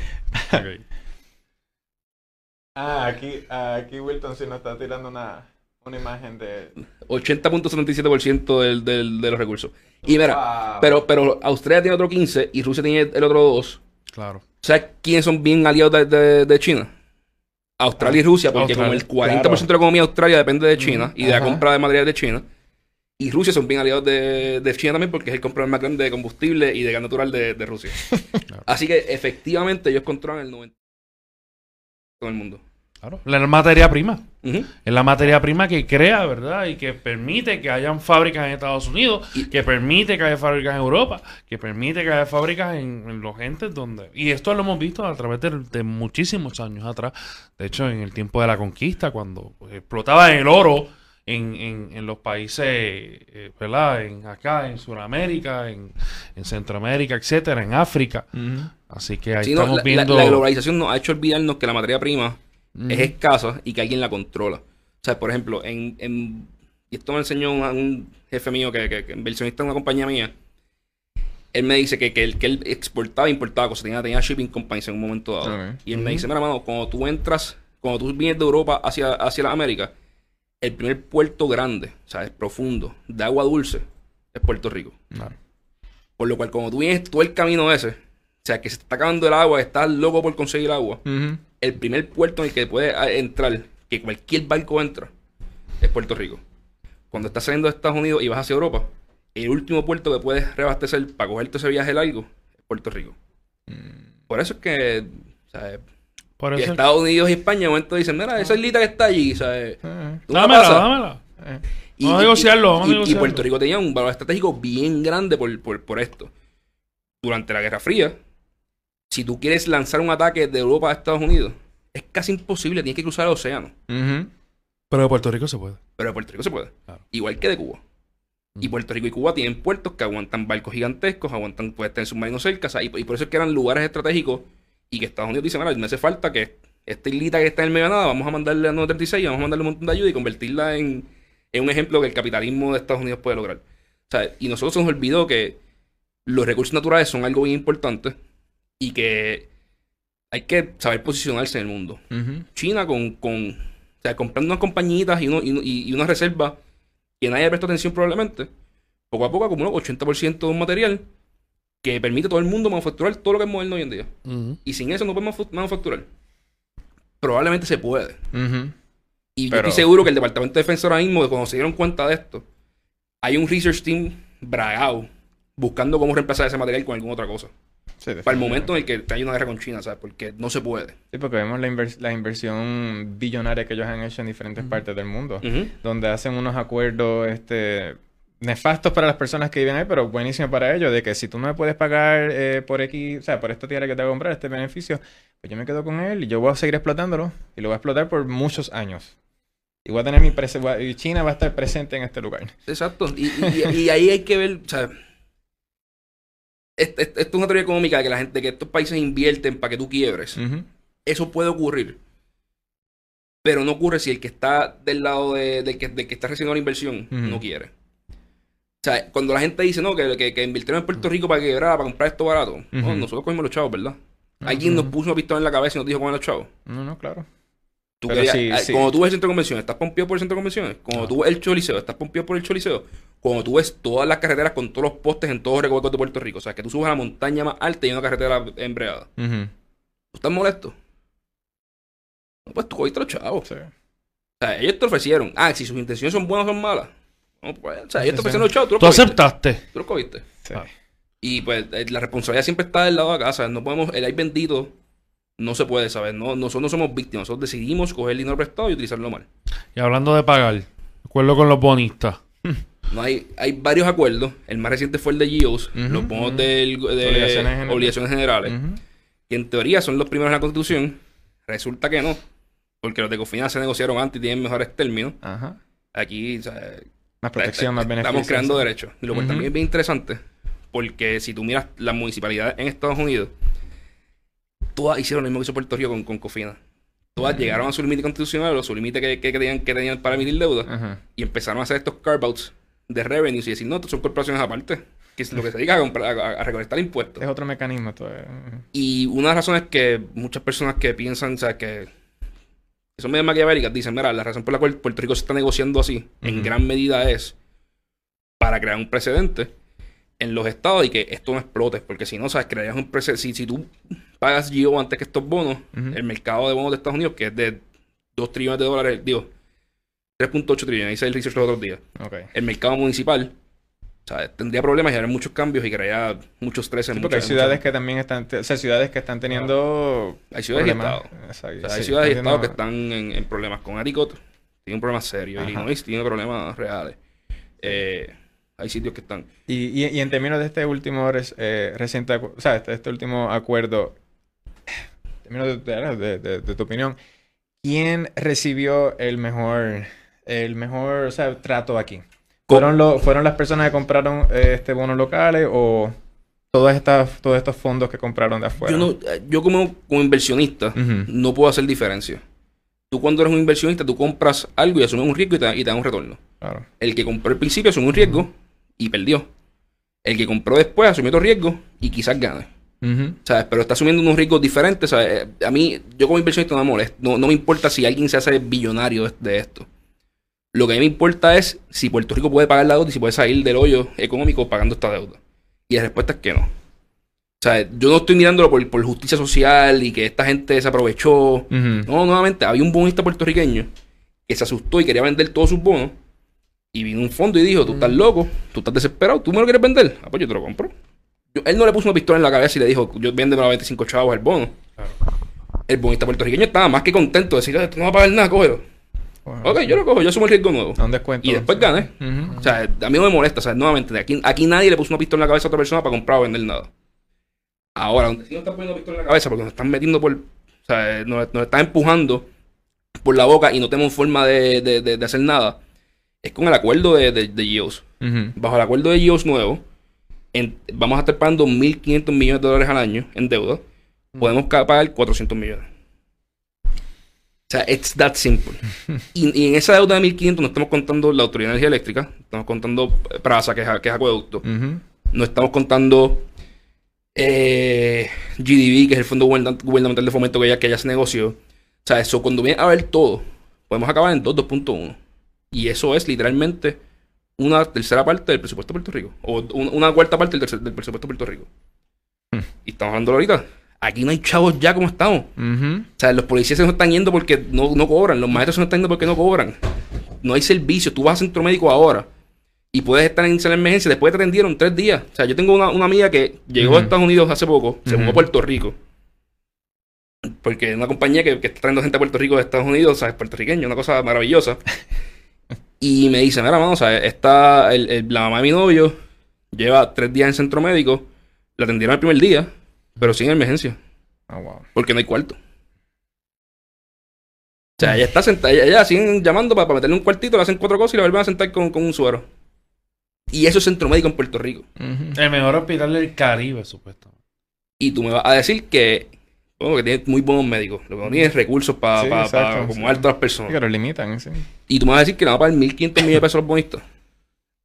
Speaker 1: ah, aquí, aquí Wilton sí nos está tirando una, una imagen de...
Speaker 3: 80.77% del, del, de los recursos. Y mira,
Speaker 1: Wow.
Speaker 3: pero, pero Australia tiene otro 15 y Rusia tiene el otro 2.
Speaker 2: Claro.
Speaker 3: ¿Sabes quiénes son bien aliados de, de- de China? Australia y Rusia, porque
Speaker 2: Australia,
Speaker 3: como el 40%
Speaker 1: claro.
Speaker 3: de la economía de Australia depende de China y de la compra de materiales de China. Y Rusia son bien aliados de, de China también porque es el comprador más grande de combustible y de gas natural de, de Rusia. [laughs]
Speaker 2: Claro.
Speaker 3: Así que efectivamente ellos controlan el 90% del mundo.
Speaker 2: Claro. La materia prima. Es la materia prima que crea, ¿verdad? Y que permite que hayan fábricas en Estados Unidos,
Speaker 3: Y-
Speaker 2: que permite que haya fábricas en Europa, que permite que haya fábricas en, en los gentes donde... Y esto lo hemos visto a través de, de muchísimos años atrás. De hecho, en el tiempo de la conquista, cuando explotaba el oro en, en, en los países, eh, ¿verdad? En acá, en Sudamérica, en, en Centroamérica, etcétera, en África. Así que ahí
Speaker 3: Sí, no,
Speaker 2: estamos
Speaker 3: la,
Speaker 2: viendo.
Speaker 3: la- la globalización nos ha hecho olvidarnos que la materia prima Es escasa y que alguien la controla. O sea, por ejemplo, en, en- y esto me enseñó un, un jefe mío que, que, que inversionista en una compañía mía. Él me dice que, que, él, que él exportaba e importaba cosas, tenía, tenía shipping companies en un momento dado. Y él me dice, mira, mano, cuando tú entras, cuando tú vienes de Europa hacia, hacia la América, el primer puerto grande, o sea, es profundo, de agua dulce, es Puerto Rico.
Speaker 1: Claro.
Speaker 3: Por lo cual, como tú vienes todo el camino ese, sea, que se está acabando el agua, estás loco por conseguir agua, el primer puerto en el que puedes ah, entrar, que cualquier barco entra, es Puerto Rico. Cuando estás saliendo de Estados Unidos y vas hacia Europa, el último puerto que puedes reabastecer para cogerte ese viaje largo es Puerto Rico. Por eso es que, o
Speaker 2: eso.
Speaker 3: Estados Unidos y España en un momento dicen, mira, esa islita que está allí, ¿sabes?
Speaker 1: Eh,
Speaker 3: ¿Tú me
Speaker 2: Dámela, dámela.
Speaker 1: eh.
Speaker 2: Vamos a negociarlo, vamos a
Speaker 3: y- y
Speaker 2: negociarlo.
Speaker 3: Puerto Rico tenía un valor estratégico bien grande por, por, por esto. Durante la Guerra Fría, si tú quieres lanzar un ataque de Europa a Estados Unidos, es casi imposible, tienes que cruzar el océano.
Speaker 2: Pero de Puerto Rico se puede.
Speaker 3: Pero de Puerto Rico se puede.
Speaker 2: Claro.
Speaker 3: Igual que de Cuba. Y. Puerto Rico y Cuba tienen puertos que aguantan barcos gigantescos, aguantan, puedes tener submarinos cerca, o sea, y, y por eso es que eran lugares estratégicos y que Estados Unidos dice, mira, me hace falta que esta islita que está en el medio de nada, vamos a mandarle a 936, vamos a mandarle un montón de ayuda y convertirla en, en un ejemplo que el capitalismo de Estados Unidos puede lograr. O sea, y nosotros se nos olvidó que los recursos naturales son algo bien importante y que hay que saber posicionarse en el mundo. China con, con o sea, comprando unas compañitas y, uno- y, y- una reserva que nadie presta atención probablemente, poco a poco acumuló 80% de un material que permite a todo el mundo manufacturar todo lo que es moderno hoy en día. Y sin eso no podemos manuf- manufacturar. Probablemente se puede. Y yo estoy seguro que el Departamento de Defensa ahora mismo, cuando se dieron cuenta de esto, hay un research team bragado buscando cómo reemplazar ese material con alguna otra cosa.
Speaker 1: Sí,
Speaker 3: Para el momento en el que hay una guerra con China, ¿sabes? Porque no se puede.
Speaker 1: Sí, porque vemos la, invers- la inversión billonaria que ellos han hecho en diferentes partes del mundo,
Speaker 3: Ujú.
Speaker 1: donde hacen unos acuerdos este, nefastos para las personas que viven ahí, pero buenísimos para ellos, de que si tú no me puedes pagar eh, por X, o sea, por esta tierra que te voy a comprar, este beneficio, pues yo me quedo con él y yo voy a seguir explotándolo y lo voy a explotar por muchos años. Y voy a tener mi prese- voy a- y China va a estar presente en este lugar.
Speaker 3: Exacto. Y, y- y ahí hay que ver, o sea, esto es una teoría económica de que la gente, que estos países invierten para que tú quiebres. Eso puede ocurrir. Pero no ocurre si el que está del lado de, del, que, del que está recibiendo la inversión no quiere. O sea, cuando la gente dice, no, que, que, que invirtieron en Puerto Rico para quebrar, para comprar esto barato. No, nosotros cogimos los chavos, ¿verdad?
Speaker 1: Ujú.
Speaker 3: Alguien nos puso una pistola en la cabeza y nos dijo comer los chavos.
Speaker 1: No, no, claro.
Speaker 3: Tú
Speaker 1: Pero
Speaker 3: querías-
Speaker 1: sí,
Speaker 3: eh,
Speaker 1: sí.
Speaker 3: Cuando tú ves el centro de convenciones, estás pompeado por el centro de convenciones. Cuando tú ves el choliseo, estás pompeado por el choliseo. Cuando tú ves todas las carreteras con todos los postes en todos los recovetos de Puerto Rico. O sea, que tú subes a la montaña más alta y hay una carretera embreada. ¿Tú estás molesto? No, pues tú cogiste a los chavos.
Speaker 1: Sí.
Speaker 3: O sea, ellos te ofrecieron. Ah, si sus intenciones son buenas o son malas. No, pues, o sea, ellos te ofrecieron los chavos, tú los
Speaker 2: Tú
Speaker 3: cogiste.
Speaker 2: aceptaste.
Speaker 3: Tú los cogiste.
Speaker 1: Sí.
Speaker 2: Ah.
Speaker 3: Y pues eh, la responsabilidad siempre está del lado de acá. ¿sabes? No podemos, el ay bendito no se puede, ¿sabes? No, nosotros no somos víctimas. Nosotros decidimos coger el dinero prestado y utilizarlo mal.
Speaker 2: Y hablando de pagar, acuerdo con los bonistas. [laughs]
Speaker 3: No hay, hay varios acuerdos. El más reciente fue el de GEOS,
Speaker 1: Ujú,
Speaker 3: los bonos del- de
Speaker 1: Obligaciones generales.
Speaker 3: obligaciones generales,
Speaker 1: Ujú.
Speaker 3: que en teoría son los primeros en la Constitución. Resulta que no, porque los de Cofina se negociaron antes y tienen mejores términos.
Speaker 1: Ajá.
Speaker 3: Aquí, o sea,
Speaker 1: Más protección, más beneficios.
Speaker 3: estamos creando derechos. Y lo cual también es bien interesante, porque si tú miras las municipalidades en Estados Unidos, todas hicieron lo mismo que hizo Puerto Rico con, con Cofina. Todas llegaron a su límite constitucional o su límite que, que, que tenían, que tenían para emitir deuda y empezaron a hacer estos carve-outs de revenues y decir, no, son corporaciones aparte, que es lo que se dedica a, a, a recolectar impuestos.
Speaker 1: Es otro mecanismo. todavía.
Speaker 3: Y una de las razones que muchas personas que piensan, o sea, que, son medio maquiavélicas, dicen, mira, la razón por la cual Puerto Rico se está negociando así, en gran medida es para crear un precedente en los estados y que esto no explote, porque si no, sabes, crearías un precedente, si, si tú pagas GIO antes que estos bonos, el mercado de bonos de Estados Unidos, que es de 2 trillones de dólares, digo, 3.8 trillones, hice el research los otros días, el mercado municipal, o sea, tendría problemas y habría muchos cambios y crearía mucho estrés en
Speaker 1: Sí, porque hay
Speaker 3: muchas-
Speaker 1: ciudades
Speaker 3: muchas-
Speaker 1: que también están, o sea, ciudades que están teniendo
Speaker 3: Hay ciudades y estados.
Speaker 1: Exacto,
Speaker 3: O sea, hay
Speaker 1: sí,
Speaker 3: ciudades y estados que están en, en problemas. Con Connecticut tiene un problema serio.
Speaker 1: Ajá.
Speaker 3: Illinois tiene problemas reales. Eh, hay sitios que están.
Speaker 1: Y, y, y en términos de este último eh, reciente, o sea, este, este último acuerdo, términos de, tu opinión, ¿quién recibió el mejor el mejor o sea, trato aquí? ¿Fueron, lo- ¿Fueron las personas que compraron eh, este bonos locales o todas estas, todos estos fondos que compraron de afuera?
Speaker 3: Yo, no, yo como, como inversionista no puedo hacer diferencia. Tú cuando eres un inversionista, tú compras algo y asumes un riesgo y te, y te da un retorno.
Speaker 1: Claro.
Speaker 3: El que compró al principio asumió un riesgo y perdió. El que compró después asumió otro riesgo y quizás gane. ¿Sabes? Pero está asumiendo unos riesgos diferentes. ¿sabes? Eh, A mí, yo como inversionista no me molesta. No, no me importa si alguien se hace billonario de- esto. Lo que a mí me importa es si Puerto Rico puede pagar la deuda y si puede salir del hoyo económico pagando esta deuda. Y la respuesta es que no. O sea, yo no estoy mirándolo por, por justicia social y que esta gente se aprovechó. No, nuevamente, había un bonista puertorriqueño que se asustó y quería vender todos sus bonos. Y vino un fondo y dijo, tú estás loco, tú estás desesperado, tú me lo quieres vender. Ah, pues yo te lo compro. Yo- él no le puso una pistola en la cabeza y le dijo, yo véndeme a 25 chavos el bono. El bonista puertorriqueño estaba más que contento de decir, "Ah, tú no vas a pagar nada, cógelo.
Speaker 1: Wow.
Speaker 3: Ok, yo lo cojo, yo asumo el riesgo nuevo.
Speaker 1: A un descuento.
Speaker 3: Y después gané. O sea, a mí no me molesta. O sea, nuevamente, aquí, aquí nadie le puso una pistola en la cabeza a otra persona para comprar o vender nada. Ahora, donde sí nos están poniendo pistola en la cabeza porque nos están metiendo por. O sea, nos, nos están empujando por la boca y no tenemos forma de, de- de- de hacer nada. Es con el acuerdo de, de, de GEOS. Bajo el acuerdo de GEOS nuevo, en- vamos a estar pagando 1.500 millones de dólares al año en deuda. Podemos ca- pagar 400 millones. O sea, it's that simple. [laughs] y, y en esa deuda de 1.500 no estamos contando la Autoridad de Energía Eléctrica, estamos contando PRASA, que es, que es acueducto, no estamos contando eh, GDB, que es el Fondo Gubernamental de Fomento que ya, que ya se negoció. O sea, eso cuando viene a ver todo, podemos acabar en 2, 2.1. Y eso es literalmente una tercera parte del presupuesto de Puerto Rico. O un- una cuarta parte del, tercer- del presupuesto de Puerto Rico.
Speaker 1: Hmm.
Speaker 3: Y estamos hablando ahorita. Aquí no hay chavos ya como estamos. O sea, los policías se nos están yendo porque no, no cobran. Los maestros se nos están yendo porque no cobran. No hay servicio. Tú vas a centro médico ahora y puedes estar en sala de emergencia. Después te atendieron tres días. O sea, yo tengo una, una amiga que llegó a. Estados Unidos hace poco. Se mudó a Puerto Rico. Porque es una compañía que, que está trayendo gente a Puerto Rico de Estados Unidos. O sea, es puertorriqueño. Una cosa maravillosa. [laughs] Y me dice, mira, vamos, o sea, está el- el- la mamá de mi novio lleva tres días en centro médico. La atendieron el primer día, pero sin emergencia.
Speaker 1: Ah, wow.
Speaker 3: Porque no hay cuarto. O sea, ella está sentada, ella, ella siguen llamando para, para meterle un cuartito, le hacen cuatro cosas y la vuelven a sentar con, con un suero. Y eso es centro médico en Puerto Rico.
Speaker 2: El mejor hospital del Caribe, supuestamente.
Speaker 3: Y tú me vas a decir que, bueno, que tiene muy buenos médicos, lo que no tiene recursos para
Speaker 1: Sí,
Speaker 3: para
Speaker 1: exacto,
Speaker 3: acomodar
Speaker 1: sí.
Speaker 3: todas las
Speaker 1: Sí,
Speaker 3: personas.
Speaker 1: que lo limitan, sí.
Speaker 3: Y tú me vas a decir que le van a pagar 1.500 millones de pesos a los bonistas.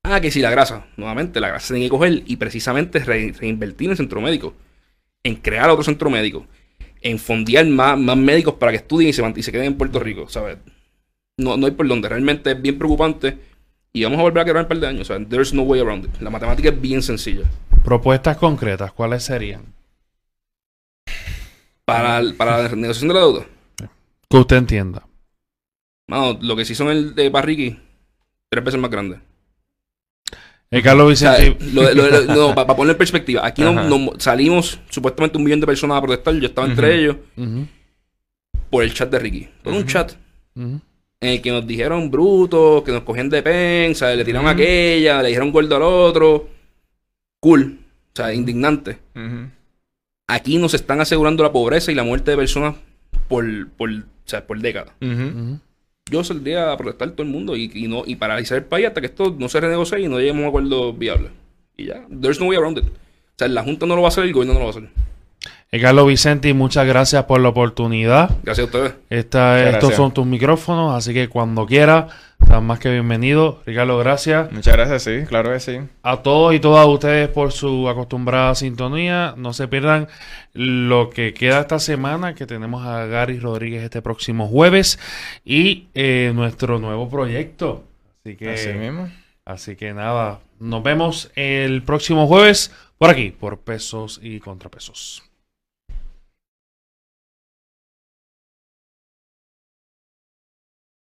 Speaker 3: Ah, que sí, la grasa. Nuevamente, la grasa se tiene que coger y precisamente re- reinvertir en el centro médico. En crear otro centro médico. En fondear más, más médicos para que estudien y se, y se queden en Puerto Rico, ¿sabes? No, no hay por dónde. Realmente es bien preocupante. Y vamos a volver a quebrar un par de años. Sea, there's no way around it. La matemática es bien sencilla.
Speaker 2: Propuestas concretas, ¿cuáles serían?
Speaker 3: Para, para la negociación de la deuda.
Speaker 2: Que usted entienda.
Speaker 3: Mano, lo que sí son el de Barriqui, tres veces más grande.
Speaker 2: El Carlos
Speaker 3: O sea,
Speaker 2: Vicente.
Speaker 3: lo- lo- lo- no, [laughs] para poner en perspectiva, aquí no- salimos supuestamente un millón de personas a protestar, yo estaba entre ellos, por el chat de Ricky. Por un chat en el que nos dijeron brutos, que nos cogían de pen, o sea, le tiraron a aquella, le dijeron gordo al otro. Cool, o sea, indignante. Aquí nos están asegurando la pobreza y la muerte de personas por, por, o sea, por décadas. Yo saldría a protestar todo el mundo y, y no, y paralizar el país hasta que esto no se renegocie y no lleguemos a un acuerdo viable. Y ya, there's no way around it. O sea, la Junta no lo va a hacer, el gobierno no lo va a hacer.
Speaker 2: Carlos Vicente, muchas gracias por la oportunidad.
Speaker 3: Gracias a ustedes.
Speaker 2: Esta- estos
Speaker 1: gracias.
Speaker 2: son tus micrófonos, así que cuando quiera, estás más que bienvenido. Ricardo, gracias.
Speaker 1: Muchas gracias, sí, claro que sí.
Speaker 2: A todos y todas ustedes por su acostumbrada sintonía. No se pierdan lo que queda esta semana, que tenemos a Gary Rodríguez este próximo jueves y eh, nuestro nuevo proyecto. Así que,
Speaker 1: Así mismo.
Speaker 2: así que nada, nos vemos el próximo jueves por aquí, por pesos y contrapesos.